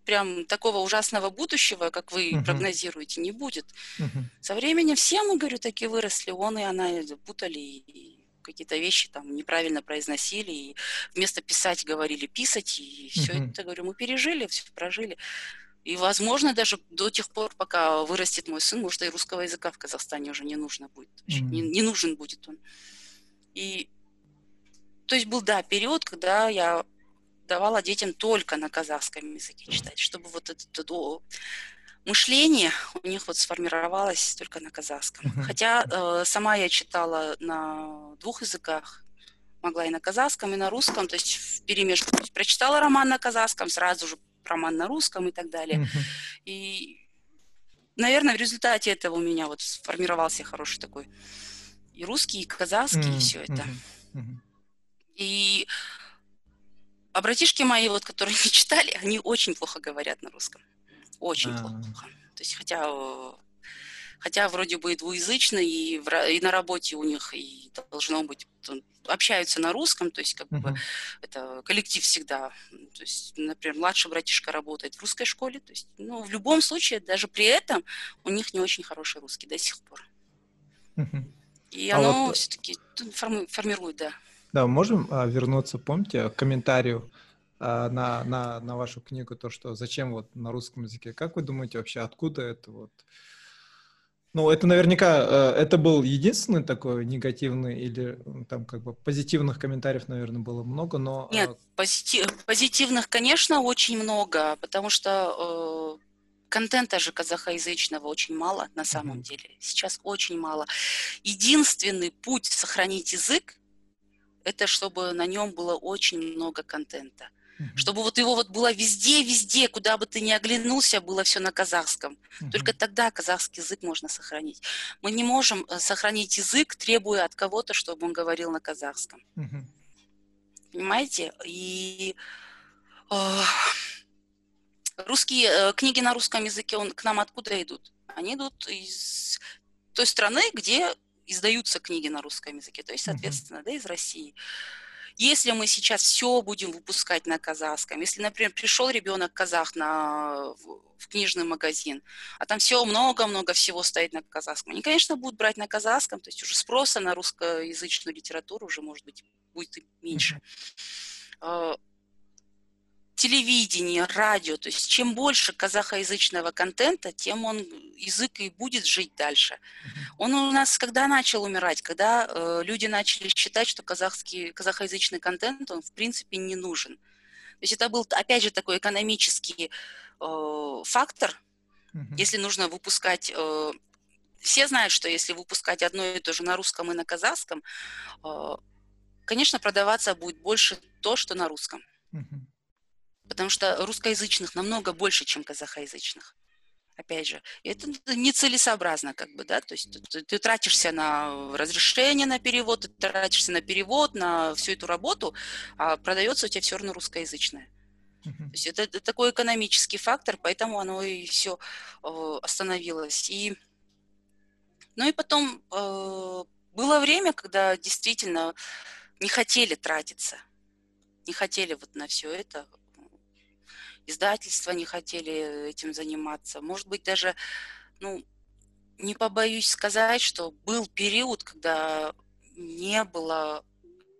[SPEAKER 2] прям такого ужасного будущего, как вы uh-huh. прогнозируете, не будет. Uh-huh. Со временем все мы, говорю, такие выросли, он и она путали, и какие-то вещи там неправильно произносили, и вместо писать говорили писать, и все uh-huh. это, говорю, мы пережили, все прожили. И, возможно, даже до тех пор, пока вырастет мой сын, может, и русского языка в Казахстане уже не нужно будет. Mm-hmm. Не, не нужен будет он. И то есть был, да, период, когда я давала детям только на казахском языке читать, чтобы вот это, это мышление у них вот сформировалось только на казахском. Хотя э, сама я читала на двух языках, могла и на казахском, и на русском, то есть в перемешку. Есть прочитала роман на казахском, сразу же роман на русском и так далее. И, наверное, в результате этого у меня вот сформировался хороший такой и русский, и казахский, и все это. И а братишки мои, вот, которые не читали, они очень плохо говорят на русском. Очень А-а-а. плохо. То есть, хотя хотя вроде бы и двуязычный, и, в, и на работе у них и должно быть, общаются на русском, то есть как uh-huh. бы это коллектив всегда, то есть, например, младший братишка работает в русской школе, то есть, ну, в любом случае, даже при этом у них не очень хороший русский до сих пор. Uh-huh. И а оно вот... все-таки форми- формирует, да.
[SPEAKER 1] Да, можем а, вернуться, помните, к комментарию на, на, на вашу книгу, то, что зачем вот на русском языке. Как вы думаете вообще, откуда это вот ну, это наверняка, э, это был единственный такой негативный или там как бы позитивных комментариев, наверное, было много, но...
[SPEAKER 2] Э, Нет, позитив, позитивных, конечно, очень много, потому что э, контента же казахоязычного очень мало на самом mm-hmm. деле. Сейчас очень мало. Единственный путь сохранить язык, это чтобы на нем было очень много контента чтобы вот его вот было везде, везде, куда бы ты ни оглянулся, было все на казахском. Только тогда казахский язык можно сохранить. Мы не можем э, сохранить язык, требуя от кого-то, чтобы он говорил на казахском. Понимаете? И э, русские э, книги на русском языке он, к нам откуда идут? Они идут из той страны, где издаются книги на русском языке, то есть, соответственно, да, из России. Если мы сейчас все будем выпускать на казахском, если, например, пришел ребенок казах на, в книжный магазин, а там все много-много всего стоит на казахском, они, конечно, будут брать на казахском, то есть уже спроса на русскоязычную литературу уже, может быть, будет меньше. Mm-hmm телевидение, радио. То есть чем больше казахоязычного контента, тем он язык и будет жить дальше. Он у нас когда начал умирать, когда э, люди начали считать, что казахский, казахоязычный контент, он в принципе не нужен. То есть это был, опять же, такой экономический э, фактор. Mm-hmm. Если нужно выпускать... Э, все знают, что если выпускать одно и то же на русском и на казахском, э, конечно, продаваться будет больше то, что на русском. Mm-hmm потому что русскоязычных намного больше, чем казахоязычных. Опять же, это нецелесообразно, как бы, да, то есть ты, ты тратишься на разрешение на перевод, ты тратишься на перевод, на всю эту работу, а продается у тебя все равно русскоязычное. То есть это, это такой экономический фактор, поэтому оно и все э, остановилось. И, ну и потом э, было время, когда действительно не хотели тратиться, не хотели вот на все это издательства не хотели этим заниматься. Может быть, даже, ну, не побоюсь сказать, что был период, когда не было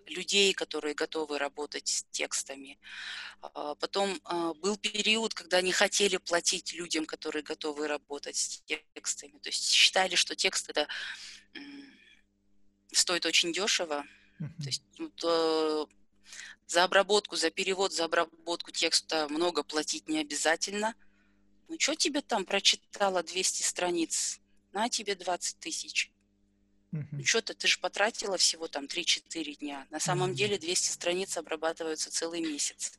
[SPEAKER 2] людей, которые готовы работать с текстами. А, потом а, был период, когда не хотели платить людям, которые готовы работать с текстами. То есть считали, что текст это стоит очень дешево. То есть э, за обработку, за перевод, за обработку текста много платить не обязательно. Ну, что тебе там прочитала 200 страниц? На тебе 20 тысяч. Ну, что-то ты же потратила всего там 3-4 дня. На самом uh-huh. деле 200 страниц обрабатываются целый месяц.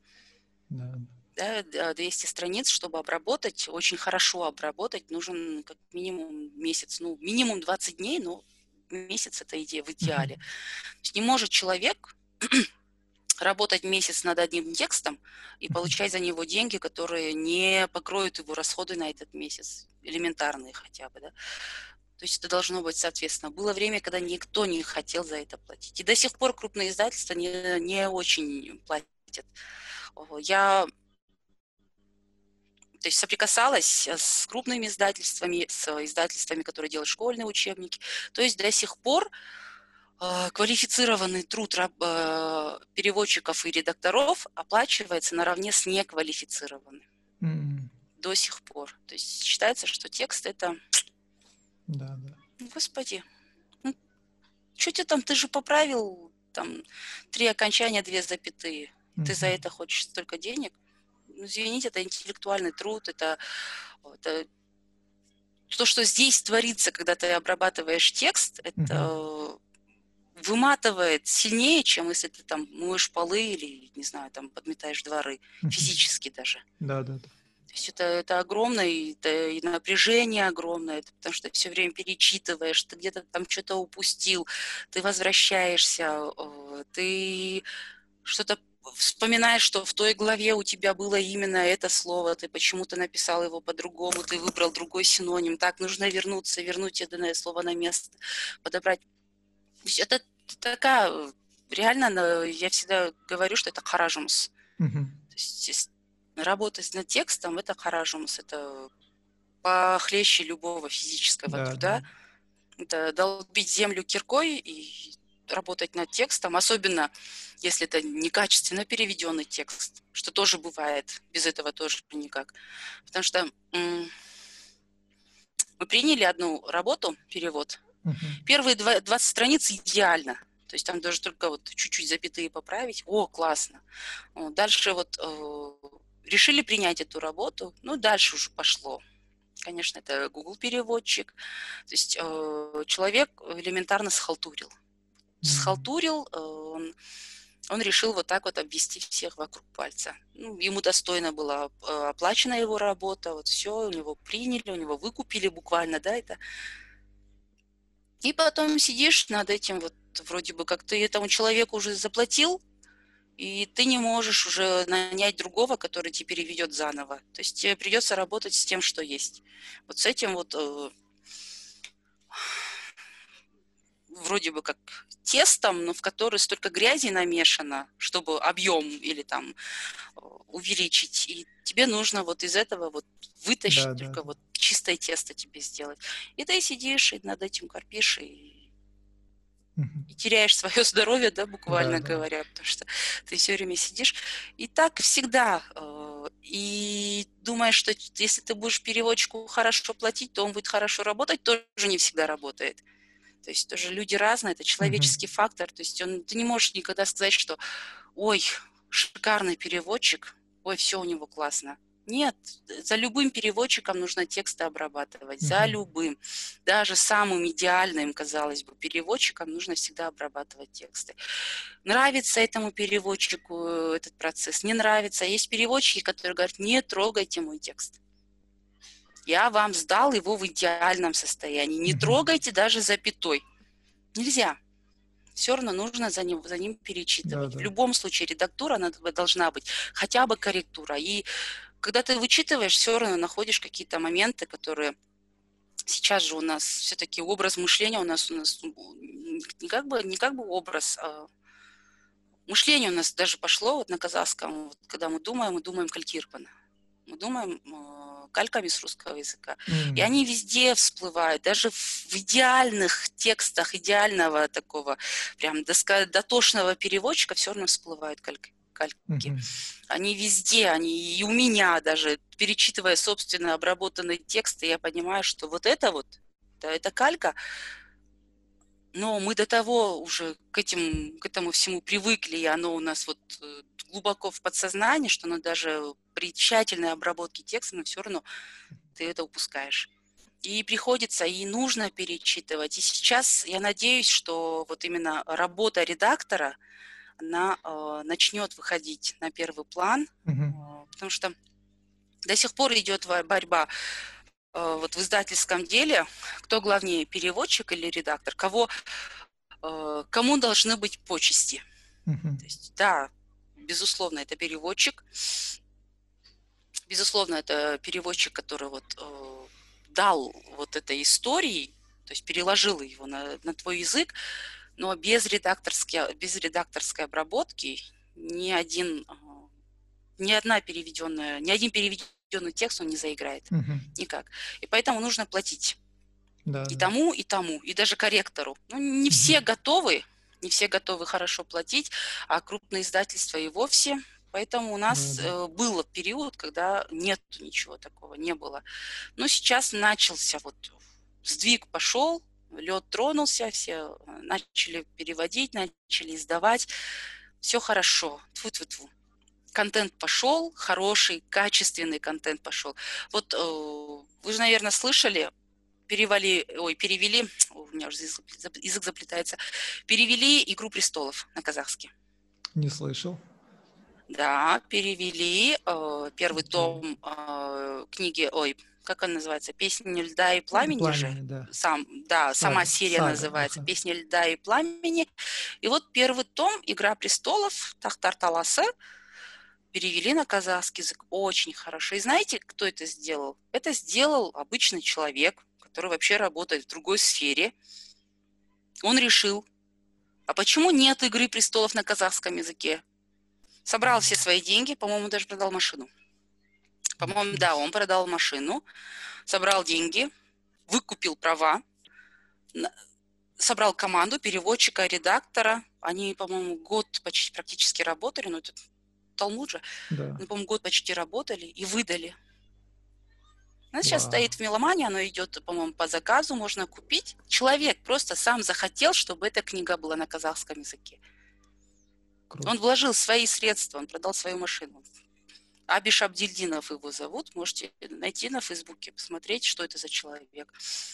[SPEAKER 2] Uh-huh. Да, 200 страниц, чтобы обработать, очень хорошо обработать, нужен как минимум месяц, ну, минимум 20 дней, но месяц это идея в идеале. Uh-huh. То есть не может человек работать месяц над одним текстом и получать за него деньги, которые не покроют его расходы на этот месяц, элементарные хотя бы, да. То есть это должно быть соответственно. Было время, когда никто не хотел за это платить. И до сих пор крупные издательства не, не очень платят. Я то есть соприкасалась с крупными издательствами, с издательствами, которые делают школьные учебники. То есть до сих пор Э, квалифицированный труд э, переводчиков и редакторов оплачивается наравне с неквалифицированным. Mm. До сих пор. То есть считается, что текст это... Да, да. Господи, ну, что тебе там, ты же поправил там три окончания, две запятые. Mm-hmm. Ты за это хочешь столько денег? Ну, извините, это интеллектуальный труд, это, это то, что здесь творится, когда ты обрабатываешь текст, это mm-hmm выматывает сильнее, чем если ты там моешь полы или, не знаю, там подметаешь дворы, физически даже.
[SPEAKER 1] Да, да, да.
[SPEAKER 2] То есть это, это огромное, это и напряжение огромное, это потому что все время перечитываешь, ты где-то там что-то упустил, ты возвращаешься, ты что-то вспоминаешь, что в той главе у тебя было именно это слово, ты почему-то написал его по-другому, ты выбрал другой синоним, так, нужно вернуться, вернуть это слово на место, подобрать. То есть это такая, реально, я всегда говорю, что это харажумс.
[SPEAKER 1] Mm-hmm.
[SPEAKER 2] То есть работать над текстом – это харажумс, это похлеще любого физического да, труда. Да. Это долбить землю киркой и работать над текстом, особенно если это некачественно переведенный текст, что тоже бывает, без этого тоже никак. Потому что мы приняли одну работу, перевод.
[SPEAKER 1] Угу.
[SPEAKER 2] Первые 20 страниц идеально. То есть там даже только вот чуть-чуть запятые поправить. О, классно. Дальше вот э, решили принять эту работу, ну, дальше уже пошло. Конечно, это Google переводчик. То есть э, человек элементарно схалтурил схалтурил, э, он, он решил вот так вот обвести всех вокруг пальца. Ну, ему достойно была э, оплачена его работа, вот все, у него приняли, у него выкупили буквально, да, это. И потом сидишь над этим, вот вроде бы как ты этому человеку уже заплатил, и ты не можешь уже нанять другого, который тебе переведет заново. То есть тебе придется работать с тем, что есть. Вот с этим вот э, вроде бы как тестом, но в который столько грязи намешано, чтобы объем или там э, увеличить. И тебе нужно вот из этого вот вытащить да, только да. вот чистое тесто тебе сделать. И ты сидишь и над этим корпишь и, и теряешь свое здоровье, да, буквально да, говоря, да. потому что ты все время сидишь. И так всегда. Э, и думаешь, что если ты будешь переводчику хорошо платить, то он будет хорошо работать, тоже не всегда работает. То есть тоже люди разные, это человеческий mm-hmm. фактор. То есть он, ты не можешь никогда сказать, что ой, шикарный переводчик, ой, все у него классно. Нет, за любым переводчиком нужно тексты обрабатывать, mm-hmm. за любым. Даже самым идеальным, казалось бы, переводчиком нужно всегда обрабатывать тексты. Нравится этому переводчику э, этот процесс, не нравится. Есть переводчики, которые говорят, не трогайте мой текст. Я вам сдал его в идеальном состоянии. Не трогайте даже запятой. Нельзя. Все равно нужно за ним, за ним перечитывать. Да, да. В любом случае редактура она должна быть, хотя бы корректура. И когда ты вычитываешь, все равно находишь какие-то моменты, которые сейчас же у нас все-таки образ мышления у нас у нас не как бы не как бы образ, а мышление у нас даже пошло вот на казахском, вот, когда мы думаем, мы думаем калькировано. Мы думаем а, кальками с русского языка. Mm-hmm. И они везде всплывают, даже в идеальных текстах, идеального такого прям дотошного переводчика все равно всплывают кальки. кальки. Mm-hmm. Они везде, они и у меня даже, перечитывая собственно обработанные тексты, я понимаю, что вот это вот, да, это калька, но мы до того уже к, этим, к этому всему привыкли, и оно у нас вот э, глубоко в подсознании, что оно даже при тщательной обработке текста, но все равно ты это упускаешь. И приходится, и нужно перечитывать. И сейчас я надеюсь, что вот именно работа редактора, она э, начнет выходить на первый план,
[SPEAKER 1] mm-hmm.
[SPEAKER 2] э, потому что до сих пор идет борьба вот в издательском деле, кто главнее, переводчик или редактор, кого, э, кому должны быть почести.
[SPEAKER 1] Uh-huh.
[SPEAKER 2] То есть, да, безусловно, это переводчик, безусловно, это переводчик, который вот э, дал вот этой истории, то есть переложил его на, на твой язык, но без редакторской, без редакторской обработки ни один, ни одна переведенная, ни один переведенный определенный текст он не заиграет.
[SPEAKER 1] Угу.
[SPEAKER 2] Никак. И поэтому нужно платить.
[SPEAKER 1] Да,
[SPEAKER 2] и
[SPEAKER 1] да.
[SPEAKER 2] тому, и тому, и даже корректору. Ну, не угу. все готовы, не все готовы хорошо платить, а крупные издательства и вовсе. Поэтому у нас да, да. Э, был период, когда нет ничего такого, не было. Но сейчас начался вот сдвиг пошел, лед тронулся, все э, начали переводить, начали издавать. Все хорошо. Тьфу-тьфу-тьфу контент пошел, хороший, качественный контент пошел. Вот э, вы же, наверное, слышали перевали, ой, перевели, у меня уже язык, заплетается, перевели «Игру престолов» на казахский.
[SPEAKER 1] Не слышал.
[SPEAKER 2] Да, перевели э, первый том э, книги, ой, как она называется, «Песня льда и пламени», пламени же? Да. Сам, да, Сага, сама серия Сага, называется ага. «Песня льда и пламени». И вот первый том «Игра престолов», Тахтар Таласы, перевели на казахский язык очень хорошо. И знаете, кто это сделал? Это сделал обычный человек, который вообще работает в другой сфере. Он решил, а почему нет «Игры престолов» на казахском языке? Собрал все свои деньги, по-моему, даже продал машину. По-моему, да, он продал машину, собрал деньги, выкупил права, собрал команду переводчика, редактора. Они, по-моему, год почти практически работали, но это Талмуд же. Да. Ну, по-моему, год почти работали и выдали. Она сейчас стоит в меломане, оно идет, по-моему, по заказу, можно купить. Человек просто сам захотел, чтобы эта книга была на казахском языке. Круто. Он вложил свои средства, он продал свою машину. Абиш Абдильдинов его зовут, можете найти на Фейсбуке, посмотреть, что это за человек.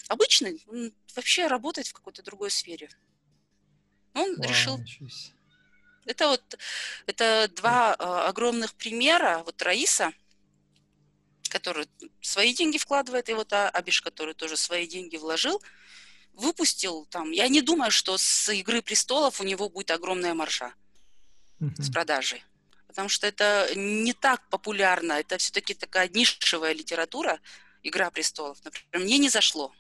[SPEAKER 2] Обычный, он вообще работает в какой-то другой сфере. Он Вау, решил... Это вот это два э, огромных примера. Вот Раиса, который свои деньги вкладывает, и вот Абиш, который тоже свои деньги вложил, выпустил там. Я не думаю, что с «Игры престолов» у него будет огромная маржа mm-hmm. с продажей потому что это не так популярно, это все-таки такая нишевая литература, «Игра престолов», например, мне не зашло.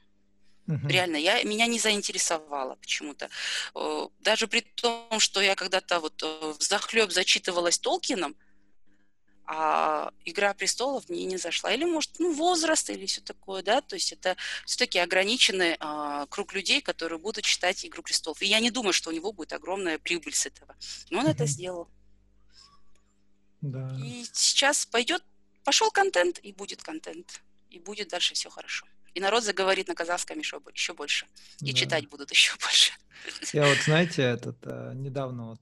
[SPEAKER 2] Uh-huh. Реально, я, меня не заинтересовало почему-то. Даже при том, что я когда-то вот в захлеб зачитывалась Толкином, а «Игра престолов» мне не зашла. Или, может, ну, возраст или все такое, да, то есть это все-таки ограниченный а, круг людей, которые будут читать «Игру престолов». И я не думаю, что у него будет огромная прибыль с этого. Но он uh-huh. это сделал. Да. И сейчас пойдет, пошел контент, и будет контент. И будет дальше все хорошо. И народ заговорит на казахском еще, еще больше. И да. читать будут еще больше.
[SPEAKER 1] Я вот, знаете, этот э, недавно вот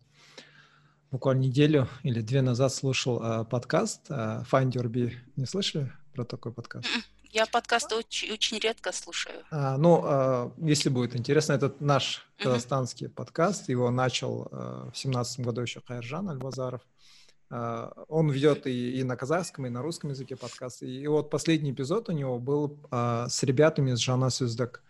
[SPEAKER 1] буквально неделю или две назад слушал э, подкаст э, Find Your Bee. Не слышали про такой подкаст? М-м.
[SPEAKER 2] Я подкасты очень, очень редко слушаю.
[SPEAKER 1] А, ну, а, если будет интересно, этот наш казахстанский uh-huh. подкаст, его начал а, в семнадцатом году еще Хайржан Альбазаров. А, он ведет и, и на казахском, и на русском языке подкасты. И вот последний эпизод у него был а, с ребятами из Жана Сюздак.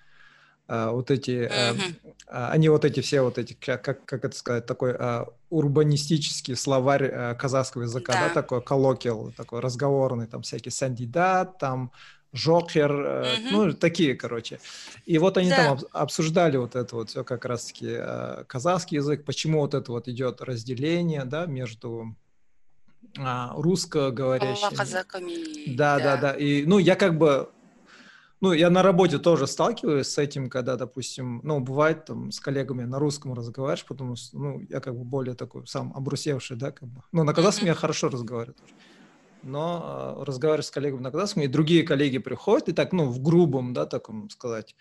[SPEAKER 1] А, вот эти, mm-hmm. а, они вот эти все вот эти, как, как это сказать, такой а, урбанистический словарь а, казахского языка, да. да, такой коллоквиал, такой разговорный, там всякие сандидат, там Жокер, mm-hmm. ну, такие, короче. И вот они да. там обсуждали вот это вот все как раз-таки э, казахский язык, почему вот это вот идет разделение, да, между а, русскоговорящими. Да, да, да, да. И, ну, я как бы, ну, я на работе тоже сталкиваюсь с этим, когда, допустим, ну, бывает там с коллегами на русском разговариваешь, потому что, ну, я как бы более такой сам обрусевший, да, как бы. Ну, на казахском mm-hmm. я хорошо разговариваю тоже. Но э, разговариваю с коллегами на казахском, и другие коллеги приходят, и так, ну, в грубом, да, таком сказать,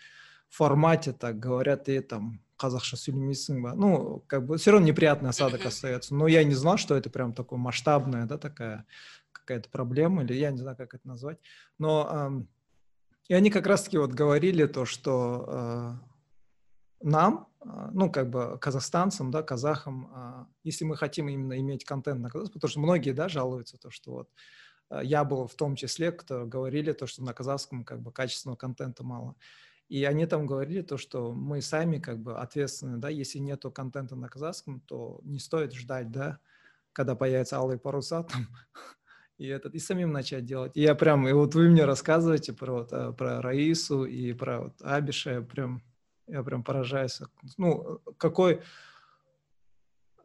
[SPEAKER 1] формате так говорят, и там қазақша сөйлемейсің ба. Ну как бы все равно неприятный осадок остается но я не знал что это прям такое масштабная да такая какая-то проблема или я не знаю как это назвать. Но эм, и они как раз-таки вот говорили то что э, нам э, ну как бы казахстанцам да казахам э, если мы хотим именно иметь контент на казахском потому что многие да жалуются то что вот э, я был в том числе кто говорили то что на казахском как бы качественного контента мало и они там говорили то, что мы сами как бы ответственны, да, если нету контента на казахском, то не стоит ждать, да, когда появятся алые паруса там, и, этот, и самим начать делать. И я прям, и вот вы мне рассказываете про, вот, э, про Раису и про вот Абиша, я прям, я прям поражаюсь. Ну, какой,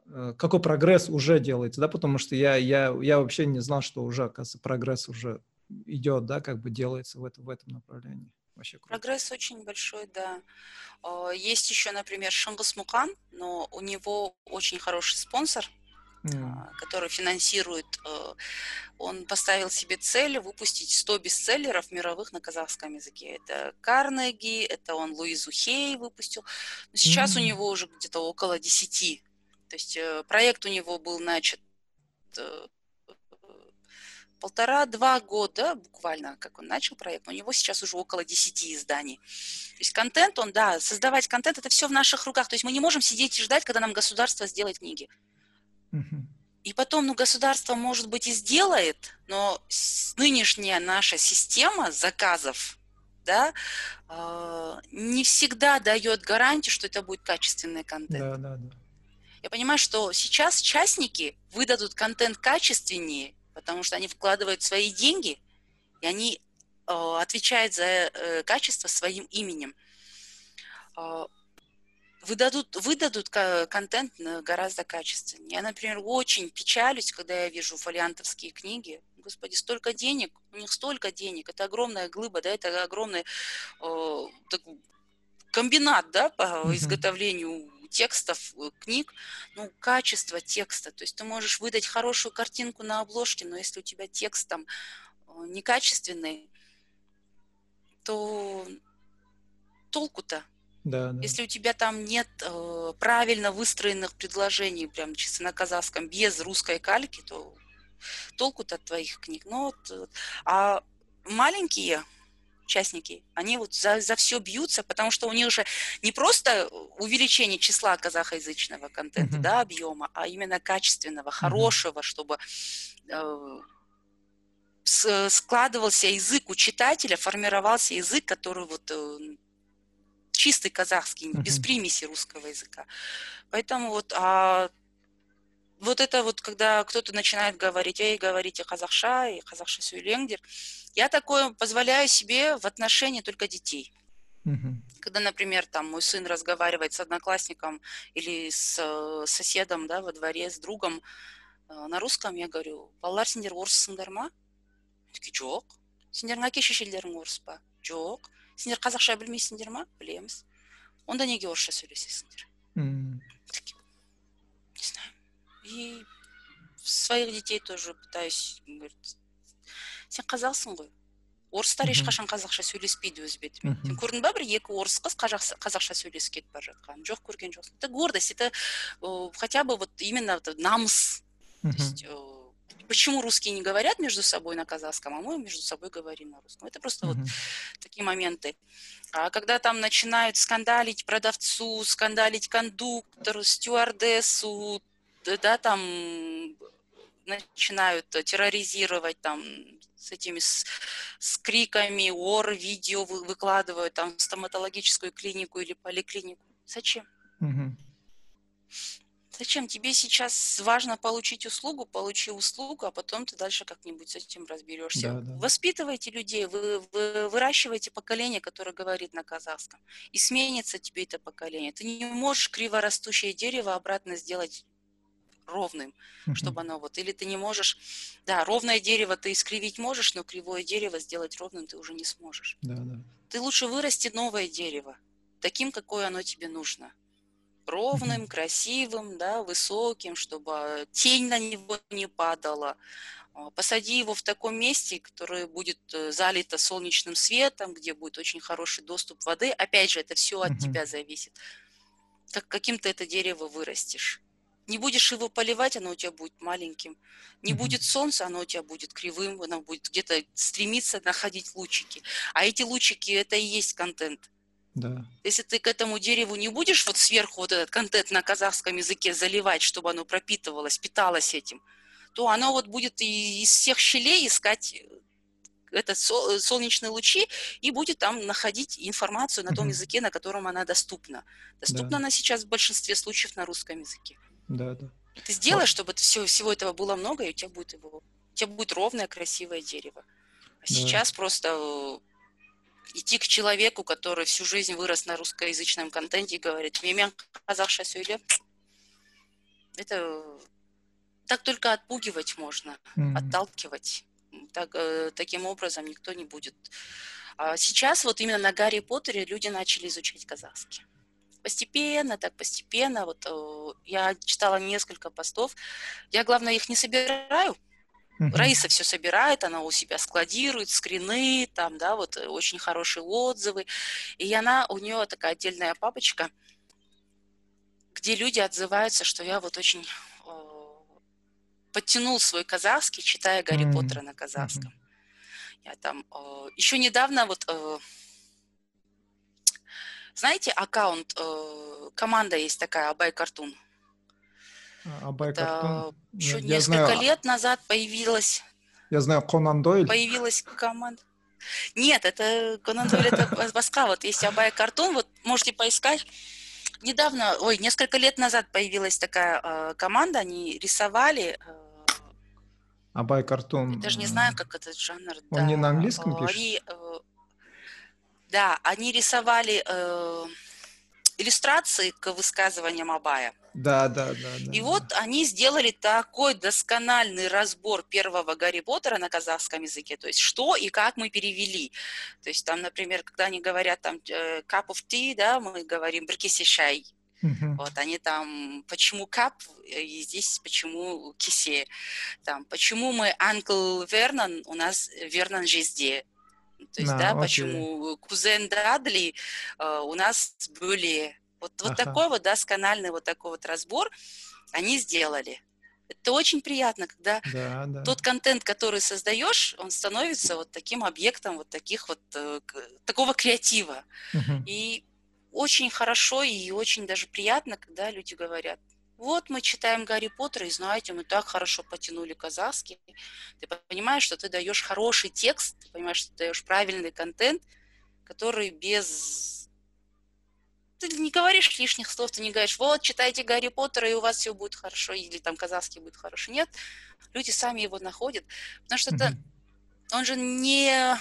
[SPEAKER 1] э, какой прогресс уже делается, да, потому что я, я, я вообще не знал, что уже, оказывается, прогресс уже идет, да, как бы делается в, это, в этом направлении.
[SPEAKER 2] Вообще круто. Прогресс очень большой, да. А, есть еще, например, Шамбас Мукан, но у него очень хороший спонсор, mm. который финансирует. Э, он поставил себе цель выпустить 100 бестселлеров мировых на казахском языке. Это Карнеги, это он Луизу Хей выпустил. Но сейчас mm. у него уже где-то около 10. То есть э, проект у него был начат э, полтора-два года буквально, как он начал проект, у него сейчас уже около 10 изданий. То есть контент, он, да, создавать контент, это все в наших руках. То есть мы не можем сидеть и ждать, когда нам государство сделает книги. И потом, ну, государство, может быть, и сделает, но нынешняя наша система заказов, да, э, не всегда дает гарантию, что это будет качественный контент. Да, да, да. Я понимаю, что сейчас частники выдадут контент качественнее, потому что они вкладывают свои деньги, и они э, отвечают за э, качество своим именем. Э, выдадут, выдадут контент гораздо качественнее. Я, например, очень печалюсь, когда я вижу фолиантовские книги. Господи, столько денег, у них столько денег, это огромная глыба, да, это огромный э, так, комбинат, да, по изготовлению текстов, э, книг, ну, качество текста. То есть ты можешь выдать хорошую картинку на обложке, но если у тебя текст там э, некачественный, то толку-то? Да, да. Если у тебя там нет э, правильно выстроенных предложений, прям чисто на казахском, без русской кальки, то толку-то от твоих книг. Ну, вот, э, а маленькие участники, они вот за, за все бьются, потому что у них же не просто увеличение числа казахоязычного контента, mm-hmm. да, объема, а именно качественного, хорошего, mm-hmm. чтобы э, складывался язык у читателя, формировался язык, который вот э, чистый казахский, mm-hmm. без примеси русского языка. Поэтому вот а, вот это вот, когда кто-то начинает говорить, эй, говорите казахша, и казахша сөйлеңдер, я такое позволяю себе в отношении только детей. Mm-hmm. Когда, например, там мой сын разговаривает с одноклассником или с э, соседом, да, во дворе, с другом э, на русском, я говорю, балалар сендер орыссыңдар ма? Такие, жоқ. Сендердің әке шешелерің орыс па? Жоқ. Сендер қазақша білмейсіңдер ма? Білеміз. Онда неге орысша сөйлесесіңдер? Mm. Такие, не знаю. И своих детей тоже пытаюсь, говорит, сен қазақсың ғой орыстар ешқашан қазақша сөйлеспейді өз бетімен сен көрдің ба бір екі орыс қыз қазақша сөйлесіп кетіп бара жатқанын жоқ көрген жоқсың это гордость это хотя бы вот именно намыс то есть почему русские не говорят между собой на казахском, а мы между собой говорим на русском. Это просто mm-hmm. вот такие моменты. А когда там начинают скандалить продавцу, скандалить кондуктору, стюардессу, да, там начинают терроризировать там с этими с, с криками, ор, видео вы, выкладывают там в стоматологическую клинику или поликлинику. Зачем? Угу. Зачем? Тебе сейчас важно получить услугу, получи услугу, а потом ты дальше как-нибудь с этим разберешься. Да, да. Воспитывайте людей, вы, вы выращиваете поколение, которое говорит на казахском. И сменится тебе это поколение. Ты не можешь криворастущее дерево обратно сделать ровным, uh-huh. чтобы оно вот, или ты не можешь, да, ровное дерево ты искривить можешь, но кривое дерево сделать ровным ты уже не сможешь. Да, да. Ты лучше вырасти новое дерево, таким, какое оно тебе нужно. Ровным, uh-huh. красивым, да, высоким, чтобы тень на него не падала. А, посади его в таком месте, которое будет э, залито солнечным светом, где будет очень хороший доступ воды. Опять же, это все от uh-huh. тебя зависит. Как каким то это дерево вырастешь. Не будешь его поливать, оно у тебя будет маленьким. Не mm-hmm. будет солнца, оно у тебя будет кривым, оно будет где-то стремиться находить лучики. А эти лучики это и есть контент. Да. Если ты к этому дереву не будешь вот сверху вот этот контент на казахском языке заливать, чтобы оно пропитывалось, питалось этим, то оно вот будет и из всех щелей искать э, это солнечные лучи и будет там находить информацию на том языке, на котором она доступна. Доступна да. она сейчас в большинстве случаев на русском языке. Да, да. Ты сделаешь, чтобы все, всего этого было много, и у тебя будет его, у тебя будет ровное, красивое дерево. А да. сейчас просто э, идти к человеку, который всю жизнь вырос на русскоязычном контенте и говорит, «Мемен казахша сөйле», это так только отпугивать можно, mm-hmm. отталкивать. Так, э, таким образом никто не будет. А сейчас вот именно на Гарри Поттере люди начали изучать казахский постепенно, так постепенно. Вот я читала несколько постов. Я, главное, их не собираю. Uh-huh. Раиса все собирает, она у себя складирует скрины, там, да, вот э, очень хорошие отзывы. И она, у нее такая отдельная папочка, где люди отзываются, что я вот очень э, подтянул свой казахский, читая Гарри mm-hmm. Поттера на казахском. Mm-hmm. Я там э, еще недавно вот э, знаете, аккаунт, э, команда есть такая, Абай Картун.
[SPEAKER 1] Абай Картун?
[SPEAKER 2] Еще я несколько знаю... лет назад появилась...
[SPEAKER 1] Я знаю, Конан Дойль.
[SPEAKER 2] Появилась команда. Нет, это Конан Дойль, это Баска. Вот есть Абай Картун, вот можете поискать. Недавно, ой, несколько лет назад появилась такая э, команда, они рисовали... Э,
[SPEAKER 1] Абай Картун.
[SPEAKER 2] Я даже не знаю, как этот жанр.
[SPEAKER 1] Он да. не на английском пишет? Они,
[SPEAKER 2] э, да, они рисовали э, иллюстрации к высказываниям Абая.
[SPEAKER 1] Да, да, да.
[SPEAKER 2] да
[SPEAKER 1] и
[SPEAKER 2] да. вот они сделали такой доскональный разбор первого Гарри Поттера на казахском языке, то есть что и как мы перевели. То есть там, например, когда они говорят там э, cup of tea, да, мы говорим бркиси шай. Uh-huh. Вот они там, почему кап, и здесь почему кисе. Там, почему мы Анкл Вернон, у нас Вернон Жизде. То есть, да, да почему кузен Дадли э, у нас были. Вот, вот ага. такой вот, да, сканальный вот такой вот разбор они сделали. Это очень приятно, когда да, да. тот контент, который создаешь, он становится вот таким объектом вот таких вот э, такого креатива. Угу. И очень хорошо и очень даже приятно, когда люди говорят, вот мы читаем Гарри Поттера, и знаете, мы так хорошо потянули казахский. Ты понимаешь, что ты даешь хороший текст, ты понимаешь, что ты даешь правильный контент, который без... Ты не говоришь лишних слов, ты не говоришь, вот, читайте Гарри Поттера, и у вас все будет хорошо, или там казахский будет хорошо. Нет, люди сами его находят, потому что mm-hmm. это... Он же не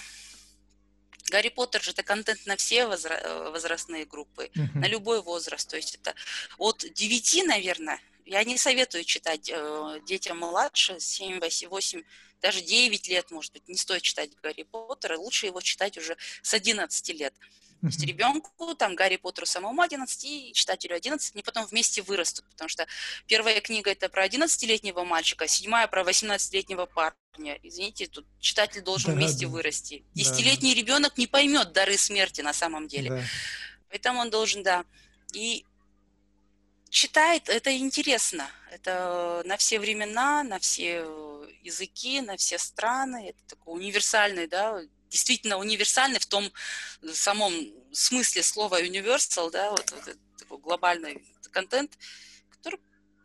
[SPEAKER 2] Гарри Поттер же это контент на все возра- возрастные группы, uh-huh. на любой возраст. То есть это от 9, наверное, я не советую читать э, детям младше, 7, 8, 8, даже 9 лет, может быть, не стоит читать Гарри Поттера, лучше его читать уже с 11 лет. То есть ребенку, там, Гарри Поттеру самому 11 и читателю 11, они потом вместе вырастут, потому что первая книга это про 11-летнего мальчика, седьмая про 18-летнего парня. Извините, тут читатель должен да, вместе да. вырасти. Десятилетний да. ребенок не поймет дары смерти на самом деле. Да. Поэтому он должен, да. И читает, это интересно. Это на все времена, на все языки, на все страны. Это такой универсальный, да, действительно универсальный в том самом смысле слова universal, да, вот, вот такой глобальный контент, который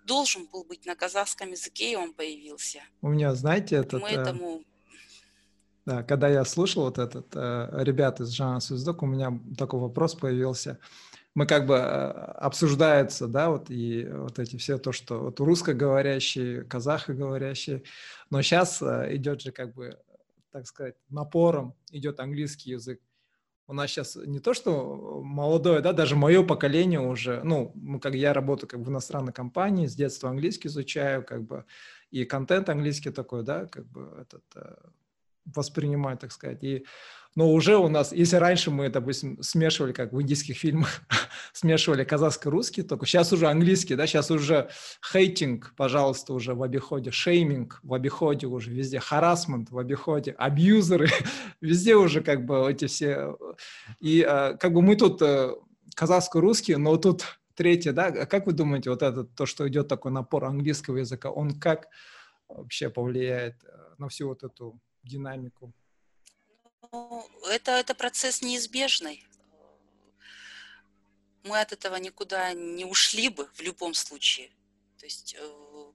[SPEAKER 2] должен был быть на казахском языке, и он появился.
[SPEAKER 1] У меня, знаете, этот...
[SPEAKER 2] Мы этому...
[SPEAKER 1] Да, когда я слушал вот этот э, ребят из Жана Суздок, у меня такой вопрос появился. Мы как бы э, обсуждается, да, вот и вот эти все то, что вот русскоговорящие, казахоговорящие, но сейчас э, идет же как бы так сказать, напором идет английский язык. У нас сейчас не то, что молодое, да, даже мое поколение уже, ну, как я работаю как в иностранной компании, с детства английский изучаю, как бы, и контент английский такой, да, как бы этот э, воспринимаю, так сказать. И но уже у нас, если раньше мы, допустим, смешивали, как в индийских фильмах, смешивали казахско-русский, только сейчас уже английский, да, сейчас уже хейтинг, пожалуйста, уже в обиходе, шейминг в обиходе уже везде, харасмент в обиходе, абьюзеры, везде уже как бы эти все. И э, как бы мы тут э, казахско-русский, но тут третье, да, а как вы думаете, вот это, то, что идет такой напор английского языка, он как вообще повлияет э, на всю вот эту динамику?
[SPEAKER 2] Ну, это, это процесс неизбежный. Мы от этого никуда не ушли бы в любом случае. То есть э,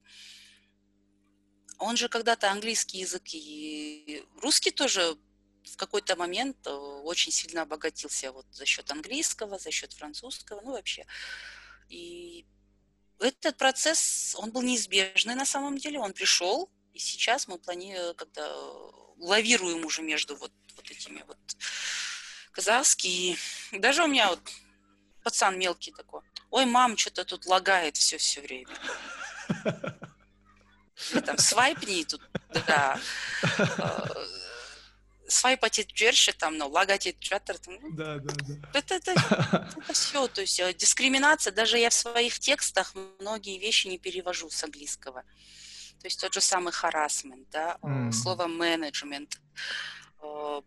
[SPEAKER 2] он же когда-то английский язык и русский тоже в какой-то момент э, очень сильно обогатился вот за счет английского, за счет французского, ну вообще. И этот процесс, он был неизбежный на самом деле, он пришел, и сейчас мы планируем, когда лавируем уже между вот вот этими вот казахские. Даже у меня вот пацан мелкий такой. Ой, мам, что-то тут лагает все все время. Или там свайпни тут, да. Э, свайпать дверши там, ну, лагать джаттер.
[SPEAKER 1] Ну, да, да, да.
[SPEAKER 2] Это, это, это все, то есть э, дискриминация, даже я в своих текстах многие вещи не перевожу с английского. То есть тот же самый харасмент, да, mm. слово менеджмент. Э,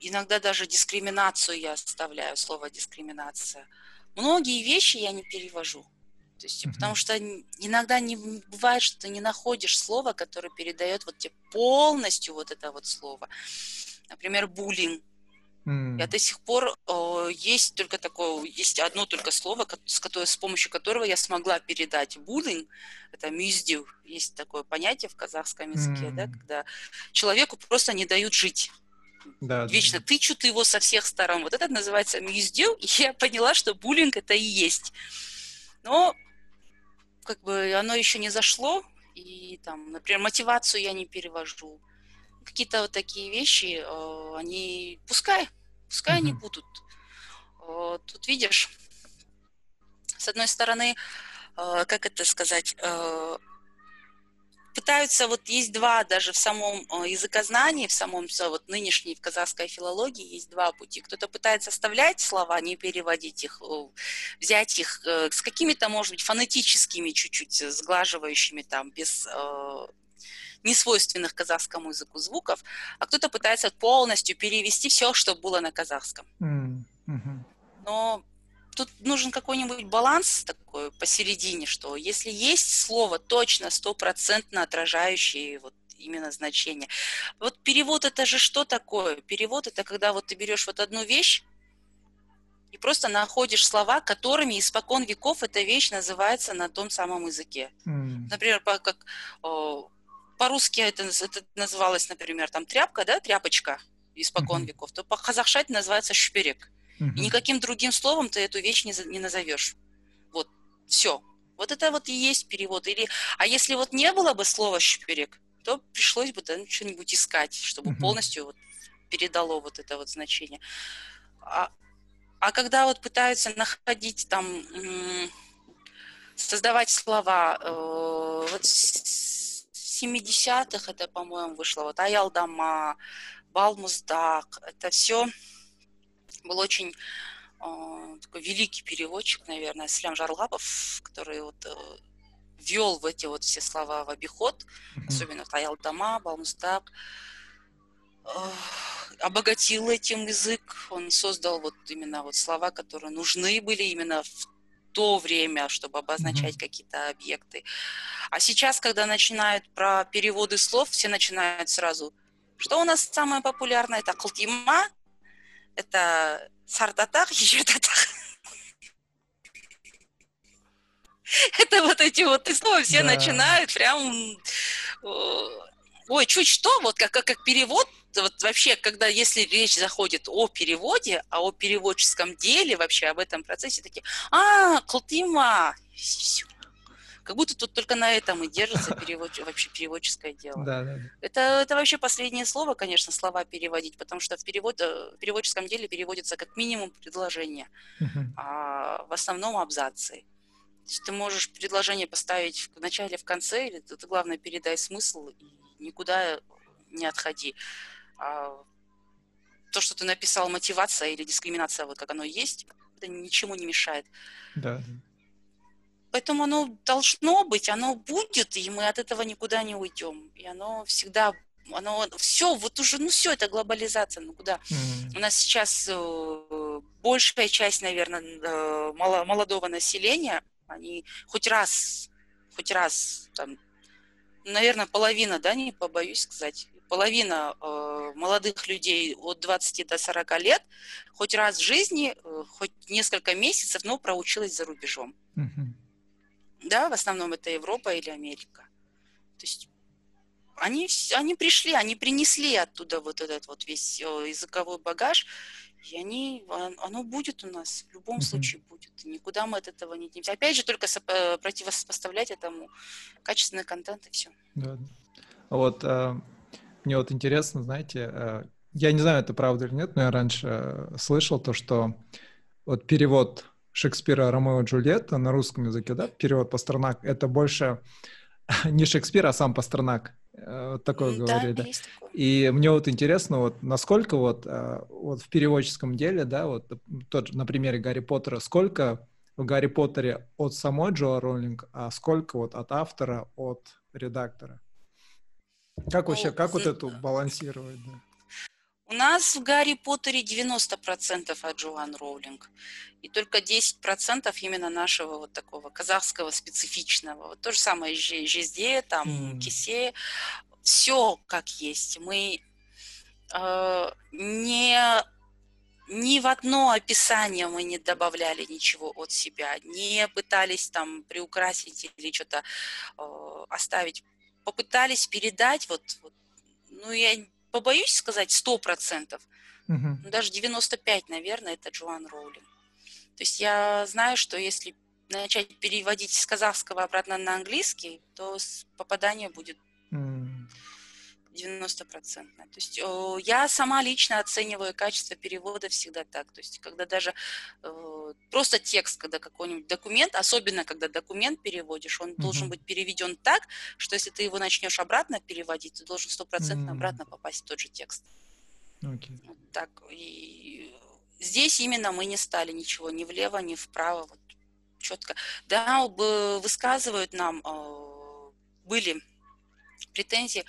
[SPEAKER 2] иногда даже дискриминацию я оставляю, слово дискриминация. Многие вещи я не перевожу. То есть, mm-hmm. потому что иногда не бывает, что ты не находишь слово, которое передает вот тебе полностью вот это вот слово. Например, буллинг. Mm. Я до сих пор э, есть только такое, есть одно только слово, с, которое, с помощью которого я смогла передать буллинг. Это мюздю. Есть такое понятие в казахском языке, mm. да, когда человеку просто не дают жить. Да, Вечно да. тычут его со всех сторон. Вот это называется мюздю, и я поняла, что буллинг это и есть. Но как бы оно еще не зашло, и там, например, мотивацию я не перевожу. Какие-то вот такие вещи, э, они пускай, пускай mm-hmm. они будут. Э, тут видишь, с одной стороны, э, как это сказать, пытаются, вот есть два, даже в самом э, языкознании, в самом вот нынешней в казахской филологии есть два пути. Кто-то пытается оставлять слова, не переводить их, взять их э, с какими-то, может быть, фонетическими чуть-чуть, сглаживающими там, без э, несвойственных казахскому языку звуков, а кто-то пытается полностью перевести все, что было на казахском. Mm-hmm. Но тут нужен какой-нибудь баланс такой посередине, что если есть слово точно, стопроцентно отражающее вот именно значение. Вот перевод это же что такое? Перевод это когда вот ты берешь вот одну вещь и просто находишь слова, которыми испокон веков эта вещь называется на том самом языке. Mm. Например, как по-русски это, это называлось, например, там тряпка, да, тряпочка испокон mm-hmm. веков, то по-казахша это называется шперек. Угу. И никаким другим словом ты эту вещь не, не назовешь. Вот, все. Вот это вот и есть перевод. Или, а если вот не было бы слова «щеперек», то пришлось бы там что-нибудь искать, чтобы угу. полностью вот передало вот это вот значение. А, а когда вот пытаются находить там, создавать слова, э, вот 70-х это, по-моему, вышло, вот Аялдама, Балмуздак, это все был очень э, такой великий переводчик, наверное, Слям Жарлапов, который вот э, ввел в эти вот все слова в обиход, mm-hmm. особенно Таял Дама, Балмустак, э, обогатил этим язык, он создал вот именно вот слова, которые нужны были именно в то время, чтобы обозначать mm-hmm. какие-то объекты. А сейчас, когда начинают про переводы слов, все начинают сразу. Что у нас самое популярное? Это калтима, это сардатах, ежедатах. Это вот эти вот и снова все да. начинают прям... Ой, чуть что, вот как, как, как перевод, вот вообще, когда, если речь заходит о переводе, а о переводческом деле вообще, об этом процессе, такие, а, Клтима, все, как будто тут только на этом и держится перевод, вообще переводческое дело. Да, да. Это, это вообще последнее слово, конечно, слова переводить, потому что в, перевод, э, в переводческом деле переводится как минимум предложение, uh-huh. а в основном абзацы. ты можешь предложение поставить в начале, в конце, или ты главное передай смысл и никуда не отходи. А то, что ты написал мотивация или дискриминация, вот как оно есть, это ничему не мешает. Да. Поэтому оно должно быть, оно будет, и мы от этого никуда не уйдем. И оно всегда, оно все, вот уже, ну все, это глобализация, ну куда? Mm-hmm. У нас сейчас э, большая часть, наверное, э, молодого населения, они хоть раз, хоть раз, там, наверное, половина, да, не побоюсь сказать, половина э, молодых людей от 20 до 40 лет хоть раз в жизни, э, хоть несколько месяцев, но проучилась за рубежом. Mm-hmm. Да, в основном это Европа или Америка. То есть они, они пришли, они принесли оттуда вот этот вот весь э, языковой багаж, и они, оно будет у нас, в любом mm-hmm. случае будет. И никуда мы от этого не денемся. Опять же, только противопоставлять этому качественный контент и все. Да.
[SPEAKER 1] Вот э, мне вот интересно, знаете, э, я не знаю, это правда или нет, но я раньше э, слышал то, что вот перевод Шекспира «Ромео и Джульетта» на русском языке, да, перевод Пастернак, это больше не Шекспир, а сам Пастернак. Э, вот такое да, говорили. Да. И мне вот интересно, вот насколько вот, вот в переводческом деле, да, вот тот, на примере Гарри Поттера, сколько в Гарри Поттере от самой Джоа Роллинг, а сколько вот от автора, от редактора? Как вообще, как вот эту балансировать? Да?
[SPEAKER 2] У нас в Гарри Поттере 90% от Джоан Роулинг. И только 10% именно нашего вот такого казахского специфичного. Вот то же самое Жизде, там, mm. Кисе. Все как есть. Мы э, не ни в одно описание мы не добавляли ничего от себя, не пытались там приукрасить или что-то э, оставить. Попытались передать, вот, вот, ну, я побоюсь сказать сто процентов, uh-huh. ну, даже 95, наверное, это Джоан Роулинг. То есть я знаю, что если начать переводить с казахского обратно на английский, то попадание будет 90%. То есть я сама лично оцениваю качество перевода всегда так. То есть когда даже э, просто текст, когда какой-нибудь документ, особенно когда документ переводишь, он mm-hmm. должен быть переведен так, что если ты его начнешь обратно переводить, ты должен стопроцентно mm-hmm. обратно попасть в тот же текст. Okay. Вот так. И здесь именно мы не стали ничего ни влево, ни вправо. Вот четко. Да, высказывают нам, э, были претензии,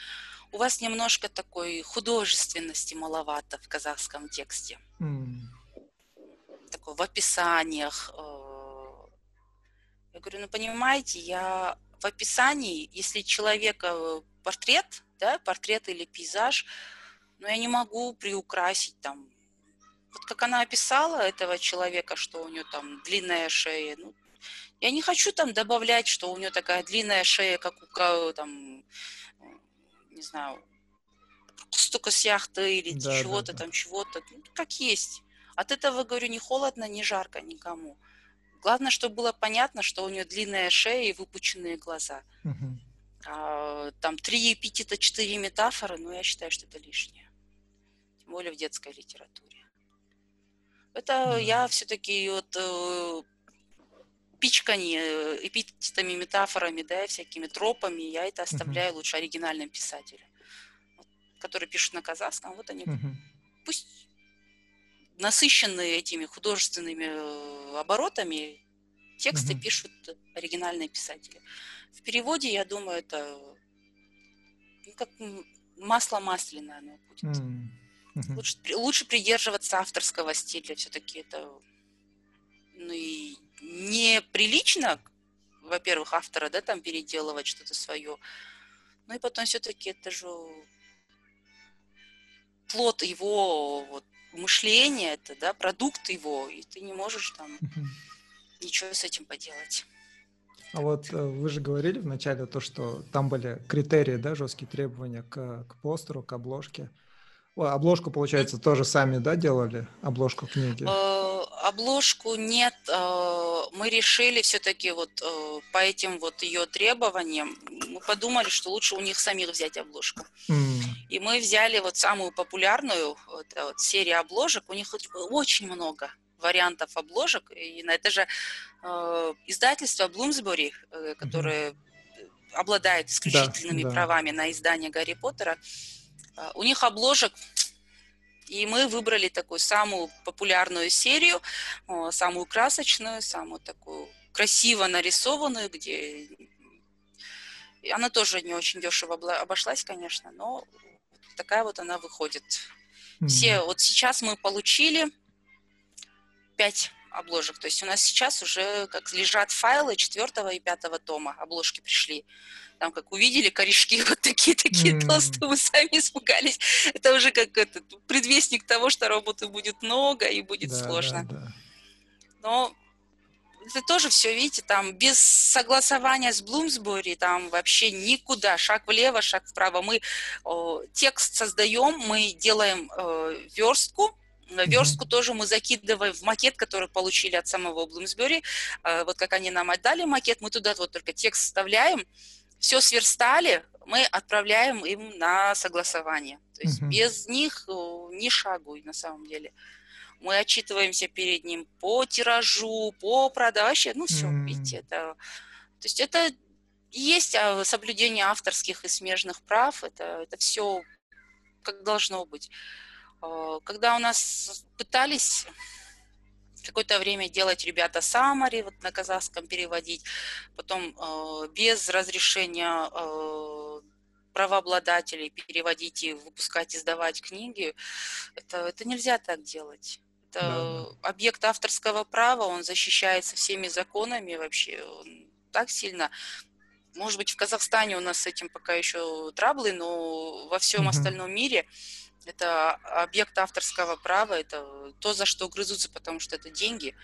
[SPEAKER 2] у вас немножко такой художественности маловато в казахском тексте. Mm. Такой в описаниях. Э, я говорю, ну понимаете, я в описании, если человека портрет, да, портрет или пейзаж, но я не могу приукрасить там. Вот как она описала этого человека, что у нее там длинная шея, ну, я не хочу там добавлять, что у нее такая длинная шея, как у там не знаю, столько с яхты или да, чего-то да, да. там, чего-то, ну, как есть. От этого, говорю, не холодно, не жарко никому. Главное, чтобы было понятно, что у нее длинная шея и выпученные глаза. Угу. А, там три эпитета, четыре метафоры, но я считаю, что это лишнее. Тем более в детской литературе. Это угу. я все-таки вот э, пичканье э, эпитетами, метафорами, да, всякими тропами, я это оставляю uh-huh. лучше оригинальным писателям, которые пишут на казахском. Вот они uh-huh. пусть насыщенные этими художественными э, оборотами, тексты uh-huh. пишут оригинальные писатели. В переводе, я думаю, это ну, как масло масляное оно будет. Uh-huh. Лучше, лучше придерживаться авторского стиля, все-таки это ну и неприлично, во-первых, автора, да, там переделывать что-то свое. Ну и потом все-таки это же плод его вот, мышления, это, да, продукт его, и ты не можешь там ничего с этим поделать.
[SPEAKER 1] А вот э, вы же говорили вначале то, что там были критерии, да, жесткие требования к, к постеру, к обложке. Обложку, получается, тоже сами, да, делали? Обложку книги?
[SPEAKER 2] Э, обложку нет. Э, мы решили все-таки вот э, по этим вот ее требованиям, мы подумали, что лучше у них самих взять обложку. Mm. И мы взяли вот самую популярную это вот серию обложек. У них очень много вариантов обложек. И на это же э, издательство э, которое mm-hmm. обладает исключительными да, правами да. на издание Гарри Поттера, у них обложек и мы выбрали такую самую популярную серию, самую красочную, самую такую красиво нарисованную, где она тоже не очень дешево обошлась, конечно, но такая вот она выходит. Mm-hmm. Все, вот сейчас мы получили пять обложек. То есть у нас сейчас уже как лежат файлы четвертого и пятого тома, обложки пришли там как увидели корешки вот такие-такие mm. толстые, мы сами испугались. Это уже как этот предвестник того, что работы будет много и будет да, сложно. Да, да. Но это тоже все, видите, там без согласования с Блумсбори там вообще никуда, шаг влево, шаг вправо. Мы о, текст создаем, мы делаем э, верстку, Верстку mm-hmm. тоже мы закидываем в макет, который получили от самого Блумсбери. Э, вот как они нам отдали макет, мы туда вот только текст вставляем, все сверстали, мы отправляем им на согласование. То есть угу. без них э, ни шагу на самом деле. Мы отчитываемся перед ним по тиражу, по продаже. Ну, все, mm. видите, это... То есть это есть а, соблюдение авторских и смежных прав, это, это все как должно быть. Э, когда у нас пытались какое-то время делать ребята самари, вот на казахском переводить, потом э, без разрешения э, правообладателей переводить и выпускать, издавать книги, это, это нельзя так делать. Это да, объект авторского права, он защищается всеми законами вообще, он так сильно может быть, в Казахстане у нас с этим пока еще траблы, но во всем mm-hmm. остальном мире это объект авторского права, это то, за что грызутся, потому что это деньги.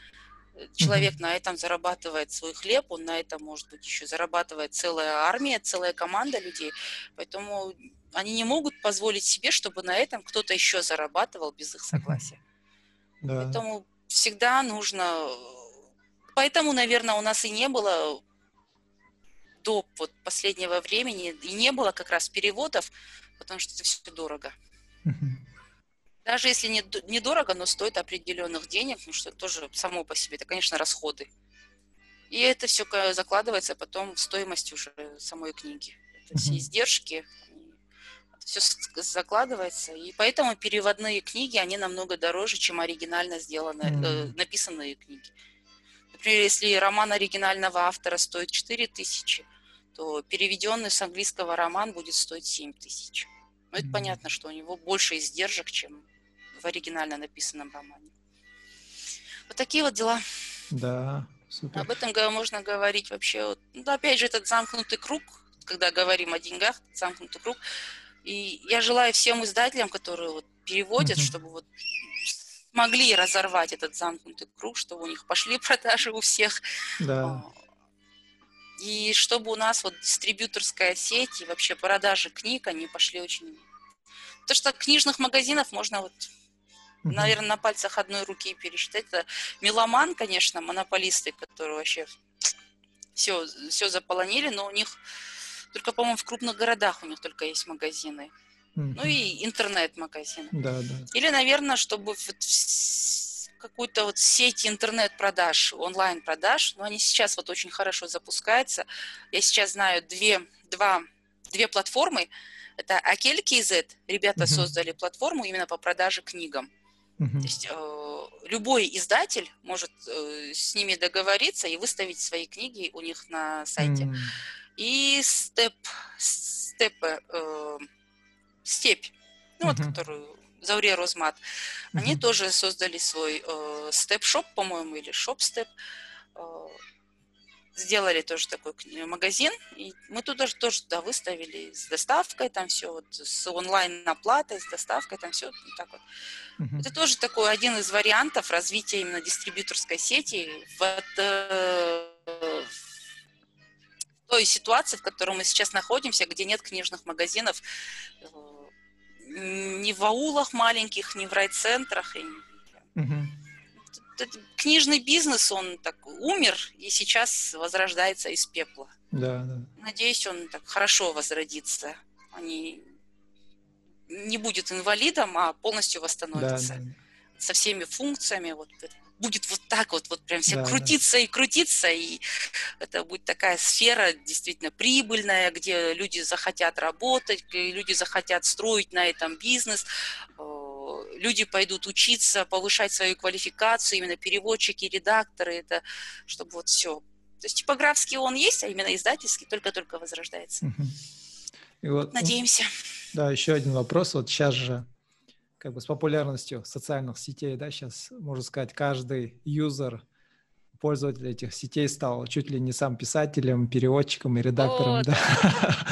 [SPEAKER 2] Человек mm-hmm. на этом зарабатывает свой хлеб, он на этом, может быть, еще зарабатывает целая армия, целая команда людей. Поэтому они не могут позволить себе, чтобы на этом кто-то еще зарабатывал без их согласия. Mm-hmm. Да. Поэтому всегда нужно... Поэтому, наверное, у нас и не было до вот последнего времени и не было как раз переводов, потому что это все дорого. Даже если не, недорого, но стоит определенных денег, ну что тоже само по себе, это, конечно, расходы. И это все закладывается потом в стоимость уже самой книги. Это все издержки, все закладывается. И поэтому переводные книги, они намного дороже, чем оригинально сделанные, mm-hmm. э, написанные книги. Например, если роман оригинального автора стоит 4 тысячи, то переведенный с английского роман будет стоить 7 тысяч. Но это mm-hmm. понятно, что у него больше издержек, чем в оригинально написанном романе. Вот такие вот дела.
[SPEAKER 1] Да, супер.
[SPEAKER 2] Об этом можно говорить вообще. Вот, ну, опять же, этот замкнутый круг, когда говорим о деньгах, замкнутый круг. И я желаю всем издателям, которые вот переводят, mm-hmm. чтобы вот могли разорвать этот замкнутый круг, чтобы у них пошли продажи у всех.
[SPEAKER 1] Да. А,
[SPEAKER 2] и чтобы у нас вот дистрибьюторская сеть и вообще продажи книг, они пошли очень... То, что книжных магазинов можно вот, наверное, на пальцах одной руки пересчитать. Это меломан, конечно, монополисты, которые вообще все, все заполонили, но у них только, по-моему, в крупных городах у них только есть магазины. Mm-hmm. Ну и интернет-магазины.
[SPEAKER 1] Да, да.
[SPEAKER 2] Или, наверное, чтобы вот какую-то вот сеть интернет-продаж, онлайн-продаж, но они сейчас вот очень хорошо запускаются. Я сейчас знаю две, два, две платформы. Это Акель ребята uh-huh. создали платформу именно по продаже книгам. Uh-huh. То есть э, любой издатель может э, с ними договориться и выставить свои книги у них на сайте. Uh-huh. И степ, степ, э, степь, ну uh-huh. вот которую Зауре Розмат, mm-hmm. они тоже создали свой э, степ-шоп, по-моему, или шоп-степ. Э, сделали тоже такой магазин, и мы туда же тоже туда выставили с доставкой, там все вот с онлайн-оплатой, с доставкой, там все вот так вот. Mm-hmm. Это тоже такой один из вариантов развития именно дистрибьюторской сети в, э, в той ситуации, в которой мы сейчас находимся, где нет книжных магазинов, э, ни в аулах маленьких, ни в райцентрах. Угу. Книжный бизнес, он так умер и сейчас возрождается из пепла.
[SPEAKER 1] Да, да.
[SPEAKER 2] Надеюсь, он так хорошо возродится. Они не будет инвалидом, а полностью восстановится. Да, да. Со всеми функциями, вот будет вот так вот, вот прям все да, крутиться да. и крутиться, и это будет такая сфера действительно прибыльная, где люди захотят работать, люди захотят строить на этом бизнес, люди пойдут учиться, повышать свою квалификацию, именно переводчики, редакторы, это чтобы вот все. То есть типографский он есть, а именно издательский только-только возрождается. И вот, ну, Надеемся.
[SPEAKER 1] Да, еще один вопрос. Вот сейчас же как бы с популярностью социальных сетей, да, сейчас, можно сказать, каждый юзер, пользователь этих сетей стал чуть ли не сам писателем, переводчиком и редактором, вот. да.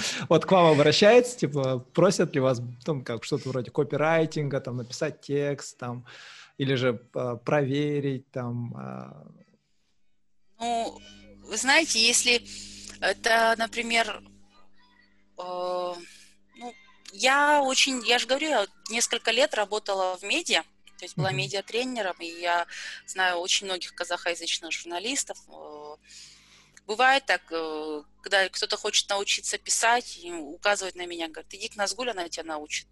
[SPEAKER 1] вот к вам обращается, типа, просят ли вас, там, как что-то вроде копирайтинга, там, написать текст, там, или же э, проверить, там. Э...
[SPEAKER 2] Ну, вы знаете, если это, например, э я очень, я же говорю, я несколько лет работала в медиа, то есть была медиатренером, и я знаю очень многих казахоязычных журналистов. Бывает так, э, когда кто-то хочет научиться писать, указывает на меня, говорит, иди к Назгуль, она тебя научит.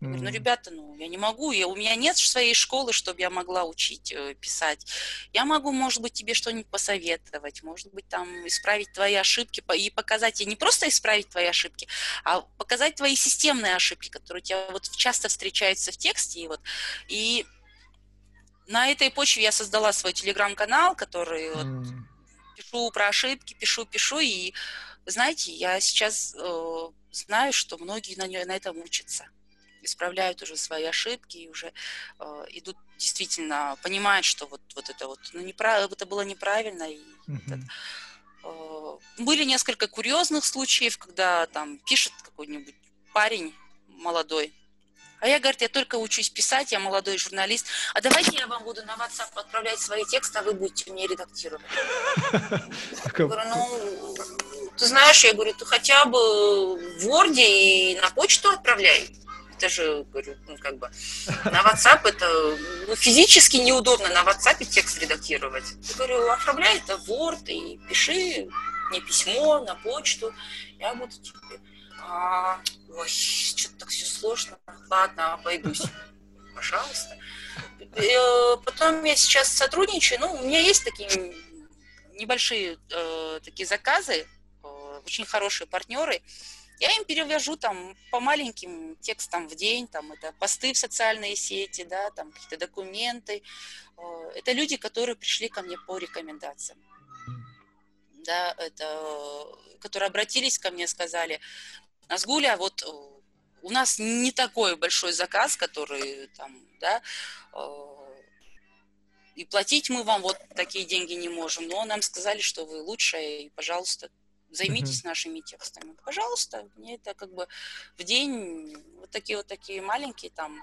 [SPEAKER 2] Я говорю, ну, ребята, ну, я не могу, я, у меня нет своей школы, чтобы я могла учить э, писать. Я могу, может быть, тебе что-нибудь посоветовать, может быть, там, исправить твои ошибки и показать, и не просто исправить твои ошибки, а показать твои системные ошибки, которые у тебя вот часто встречаются в тексте, и вот, и на этой почве я создала свой телеграм-канал, который mm. вот, пишу про ошибки, пишу, пишу, и знаете, я сейчас э, знаю, что многие на, на этом учатся исправляют уже свои ошибки и уже э, идут действительно понимают, что вот вот это вот ну неправильно это было неправильно и mm-hmm. этот, э, были несколько курьезных случаев, когда там пишет какой-нибудь парень молодой, а я, говорит, я только учусь писать, я молодой журналист. А давайте я вам буду на WhatsApp отправлять свои тексты, а вы будете мне редактировать. Я говорю, ну, ты знаешь, я говорю, ты хотя бы в Word и на почту отправляй. Это же, говорю, ну, как бы, на WhatsApp это ну, физически неудобно на WhatsApp текст редактировать. Я говорю, отправляй это в Word и пиши мне письмо на почту. Я буду тебе а, ой, что-то так все сложно. Ладно, обойдусь. Пожалуйста. Э, потом я сейчас сотрудничаю. Ну, у меня есть такие небольшие э, такие заказы, э, очень хорошие партнеры. Я им перевожу там по маленьким текстам в день, там это посты в социальные сети, да, там какие-то документы. Э, это люди, которые пришли ко мне по рекомендациям. Да, это, которые обратились ко мне, сказали, Назгуля, вот э, у нас не такой большой заказ, который там, да, э, и платить мы вам вот такие деньги не можем, но нам сказали, что вы лучшая, и, пожалуйста, займитесь нашими текстами. Пожалуйста, мне это как бы в день вот такие вот такие маленькие там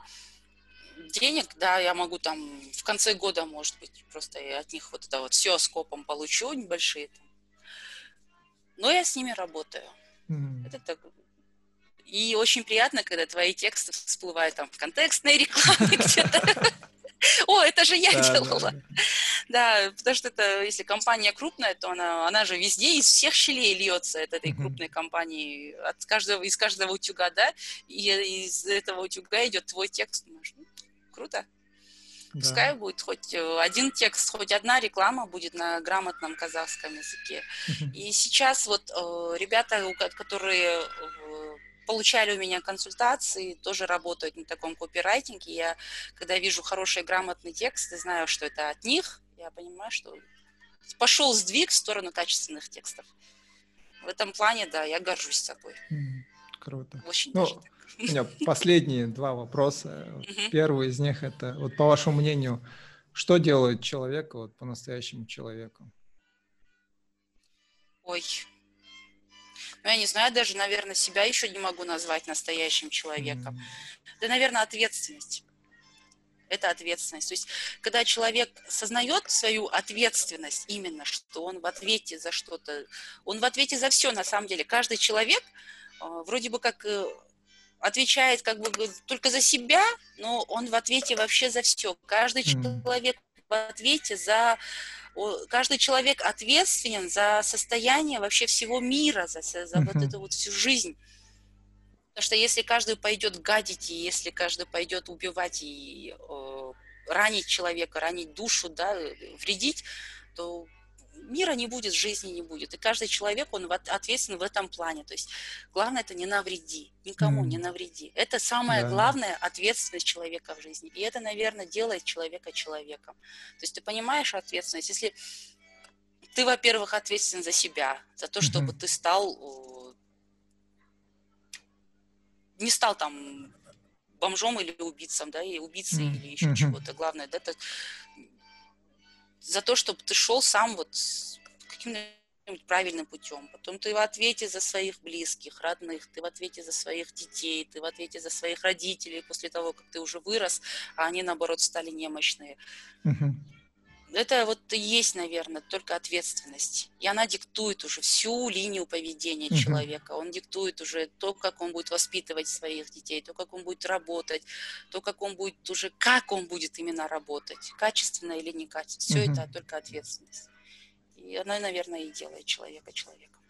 [SPEAKER 2] денег, да, я могу там в конце года, может быть, просто от них вот это вот все скопом получу небольшие. Там. Но я с ними работаю. Mm-hmm. Это так и очень приятно, когда твои тексты всплывают там в контекстной рекламе где-то. О, это же я да, делала. Да. да, потому что это, если компания крупная, то она, она же везде из всех щелей льется от этой крупной компании, от каждого, из каждого утюга, да, и из этого утюга идет твой текст. Ну, круто. Да. Пускай будет хоть э, один текст, хоть одна реклама будет на грамотном казахском языке. И сейчас вот э, ребята, которые получали у меня консультации, тоже работают на таком копирайтинге. Я, когда вижу хороший грамотный текст и знаю, что это от них, я понимаю, что пошел сдвиг в сторону качественных текстов. В этом плане, да, я горжусь собой.
[SPEAKER 1] Круто. Очень ну, даже У меня последние два вопроса. Первый из них это, вот по вашему мнению, что делает человека вот по-настоящему человеком?
[SPEAKER 2] Ой, ну, я не знаю, даже, наверное, себя еще не могу назвать настоящим человеком. Mm-hmm. Да, наверное, ответственность. Это ответственность. То есть, когда человек сознает свою ответственность, именно, что он в ответе за что-то, он в ответе за все, на самом деле. Каждый человек э, вроде бы как э, отвечает как бы только за себя, но он в ответе вообще за все. Каждый mm-hmm. человек в ответе за каждый человек ответственен за состояние вообще всего мира, за, за uh-huh. вот эту вот всю жизнь. Потому что если каждый пойдет гадить, и если каждый пойдет убивать и э, ранить человека, ранить душу, да, вредить, то мира не будет, жизни не будет. И каждый человек, он ответственен в этом плане. То есть главное это не навреди, никому mm. не навреди. Это самая да. главная ответственность человека в жизни. И это, наверное, делает человека человеком. То есть ты понимаешь ответственность, если ты, во-первых, ответственен за себя, за то, чтобы mm-hmm. ты стал не стал там бомжом или убийцем, да, и убийцей mm-hmm. или еще mm-hmm. чего-то. Главное, да, это за то, чтобы ты шел сам вот каким-нибудь правильным путем. Потом ты в ответе за своих близких, родных, ты в ответе за своих детей, ты в ответе за своих родителей после того, как ты уже вырос, а они, наоборот, стали немощные. Uh-huh. Это вот и есть, наверное, только ответственность. И она диктует уже всю линию поведения uh-huh. человека. Он диктует уже то, как он будет воспитывать своих детей, то, как он будет работать, то, как он будет уже, как он будет именно работать, качественно или некачественно. Все uh-huh. это только ответственность. И она, наверное, и делает человека человеком.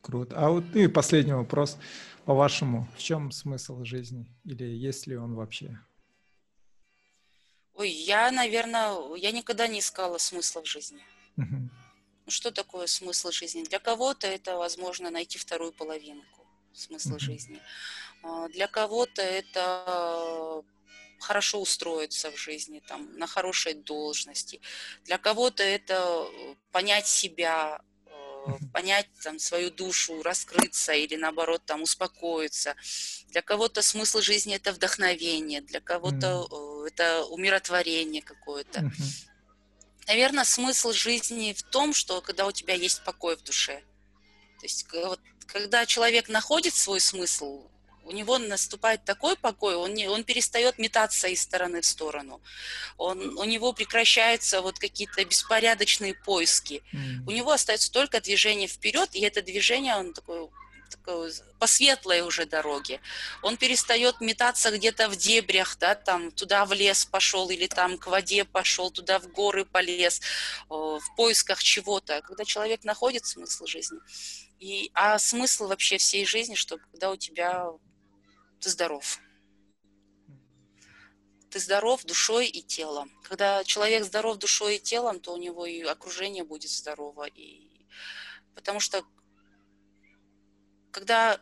[SPEAKER 1] Круто. А вот и последний вопрос. По-вашему, в чем смысл жизни? Или есть ли он вообще?
[SPEAKER 2] Ой, я, наверное, я никогда не искала смысла в жизни. Uh-huh. Что такое смысл жизни? Для кого-то это, возможно, найти вторую половинку смысла uh-huh. жизни. А, для кого-то это хорошо устроиться в жизни, там, на хорошей должности. Для кого-то это понять себя, э, понять там свою душу, раскрыться или наоборот там успокоиться. Для кого-то смысл жизни это вдохновение, для кого-то mm. это умиротворение какое-то. Mm-hmm. Наверное, смысл жизни в том, что когда у тебя есть покой в душе. То есть вот, когда человек находит свой смысл, у него наступает такой покой, он, не, он перестает метаться из стороны в сторону. Он, у него прекращаются вот какие-то беспорядочные поиски. Mm. У него остается только движение вперед, и это движение, он такой по светлой уже дороге. Он перестает метаться где-то в дебрях, да, там туда в лес пошел или там к воде пошел, туда в горы полез, в поисках чего-то. Когда человек находит смысл жизни, и, а смысл вообще всей жизни, что когда у тебя ты здоров. Ты здоров душой и телом. Когда человек здоров душой и телом, то у него и окружение будет здорово. И... Потому что когда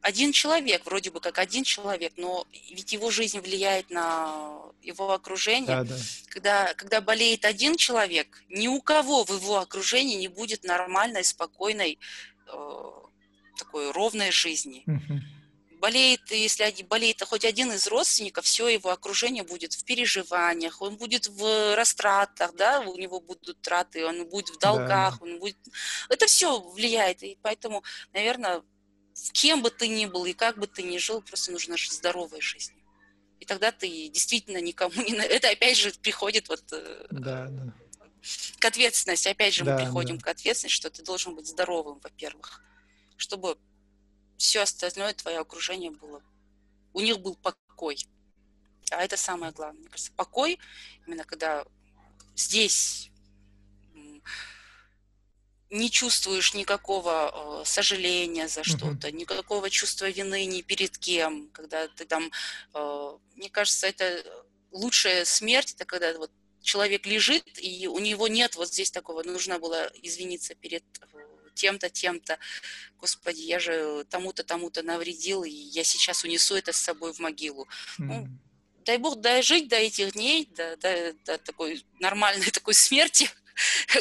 [SPEAKER 2] один человек, вроде бы как один человек, но ведь его жизнь влияет на его окружение. Да, да. Когда, когда болеет один человек, ни у кого в его окружении не будет нормальной, спокойной, э, такой ровной жизни. Угу болеет, если болеет хоть один из родственников, все его окружение будет в переживаниях, он будет в растратах, да, у него будут траты, он будет в долгах, да. он будет... Это все влияет, и поэтому, наверное, кем бы ты ни был и как бы ты ни жил, просто нужно жить здоровой жизнью. И тогда ты действительно никому не... Это опять же приходит вот э, да, да. к ответственности. Опять же да, мы приходим да. к ответственности, что ты должен быть здоровым, во-первых, чтобы все остальное твое окружение было. У них был покой. А это самое главное. Мне кажется, покой, именно когда здесь не чувствуешь никакого э, сожаления за что-то, uh-huh. никакого чувства вины ни перед кем, когда ты там, э, мне кажется, это лучшая смерть, это когда вот человек лежит и у него нет вот здесь такого, нужно было извиниться перед э, тем-то, тем-то. Господи, я же тому-то, тому-то навредил, и я сейчас унесу это с собой в могилу. Mm. Ну, дай Бог дожить до этих дней, до, до, до такой нормальной такой смерти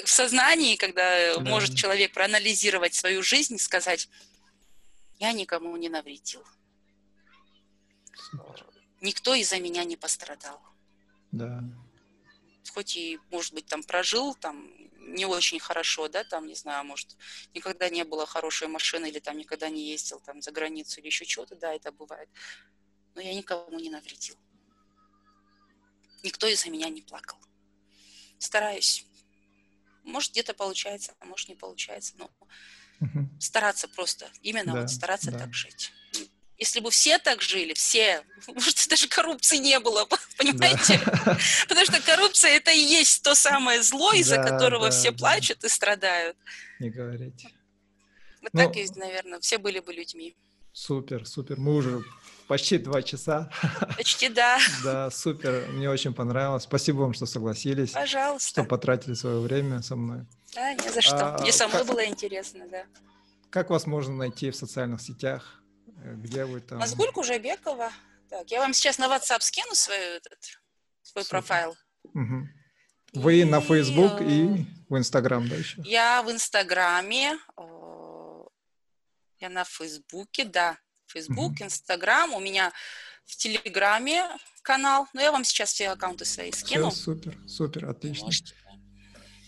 [SPEAKER 2] в сознании, когда да. может человек проанализировать свою жизнь и сказать, я никому не навредил. Супер. Никто из-за меня не пострадал.
[SPEAKER 1] Да.
[SPEAKER 2] Хоть и, может быть, там прожил там не очень хорошо, да, там, не знаю, может, никогда не было хорошей машины или там никогда не ездил там за границу или еще что-то, да, это бывает. Но я никому не навредил. Никто из-за меня не плакал. Стараюсь. Может, где-то получается, а может, не получается, но угу. стараться просто, именно да, вот стараться да. так жить. Если бы все так жили, все, может, даже коррупции не было бы, понимаете? Да. Потому что коррупция это и есть то самое зло, из-за да, которого да, все да. плачут и страдают.
[SPEAKER 1] Не говорите.
[SPEAKER 2] Вот ну, так и, наверное, все были бы людьми.
[SPEAKER 1] Супер, супер. Мы уже почти два часа.
[SPEAKER 2] Почти, да.
[SPEAKER 1] Да, супер. Мне очень понравилось. Спасибо вам, что согласились.
[SPEAKER 2] Пожалуйста.
[SPEAKER 1] Что потратили свое время со мной.
[SPEAKER 2] Да, не за что. А, Мне самой как, было интересно, да.
[SPEAKER 1] Как вас можно найти в социальных сетях? Где вы там?
[SPEAKER 2] Мазгуль Кужабекова. Так, я вам сейчас на WhatsApp скину свой, этот, свой Супер. профайл.
[SPEAKER 1] Угу. Вы и, на Facebook и в Инстаграм, да, еще?
[SPEAKER 2] Я в Инстаграме, э, я на Фейсбуке, да, Фейсбук, Инстаграм, у меня в Телеграме канал, но я вам сейчас все аккаунты свои скину.
[SPEAKER 1] Все, супер, супер, отлично. Можете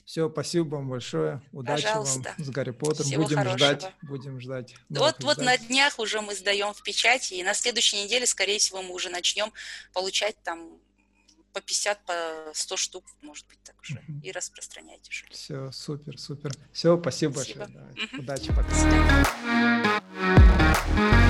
[SPEAKER 1] все, спасибо вам большое. Удачи Пожалуйста. вам с Гарри Поттером. Всего будем хорошего. ждать, будем ждать.
[SPEAKER 2] Вот, вот на днях уже мы сдаем в печати, и на следующей неделе, скорее всего, мы уже начнем получать там по 50, по 100 штук, может быть, так уже, uh-huh. и распространять уже.
[SPEAKER 1] Все, супер, супер. Все, спасибо, спасибо. большое. Uh-huh. Удачи, пока.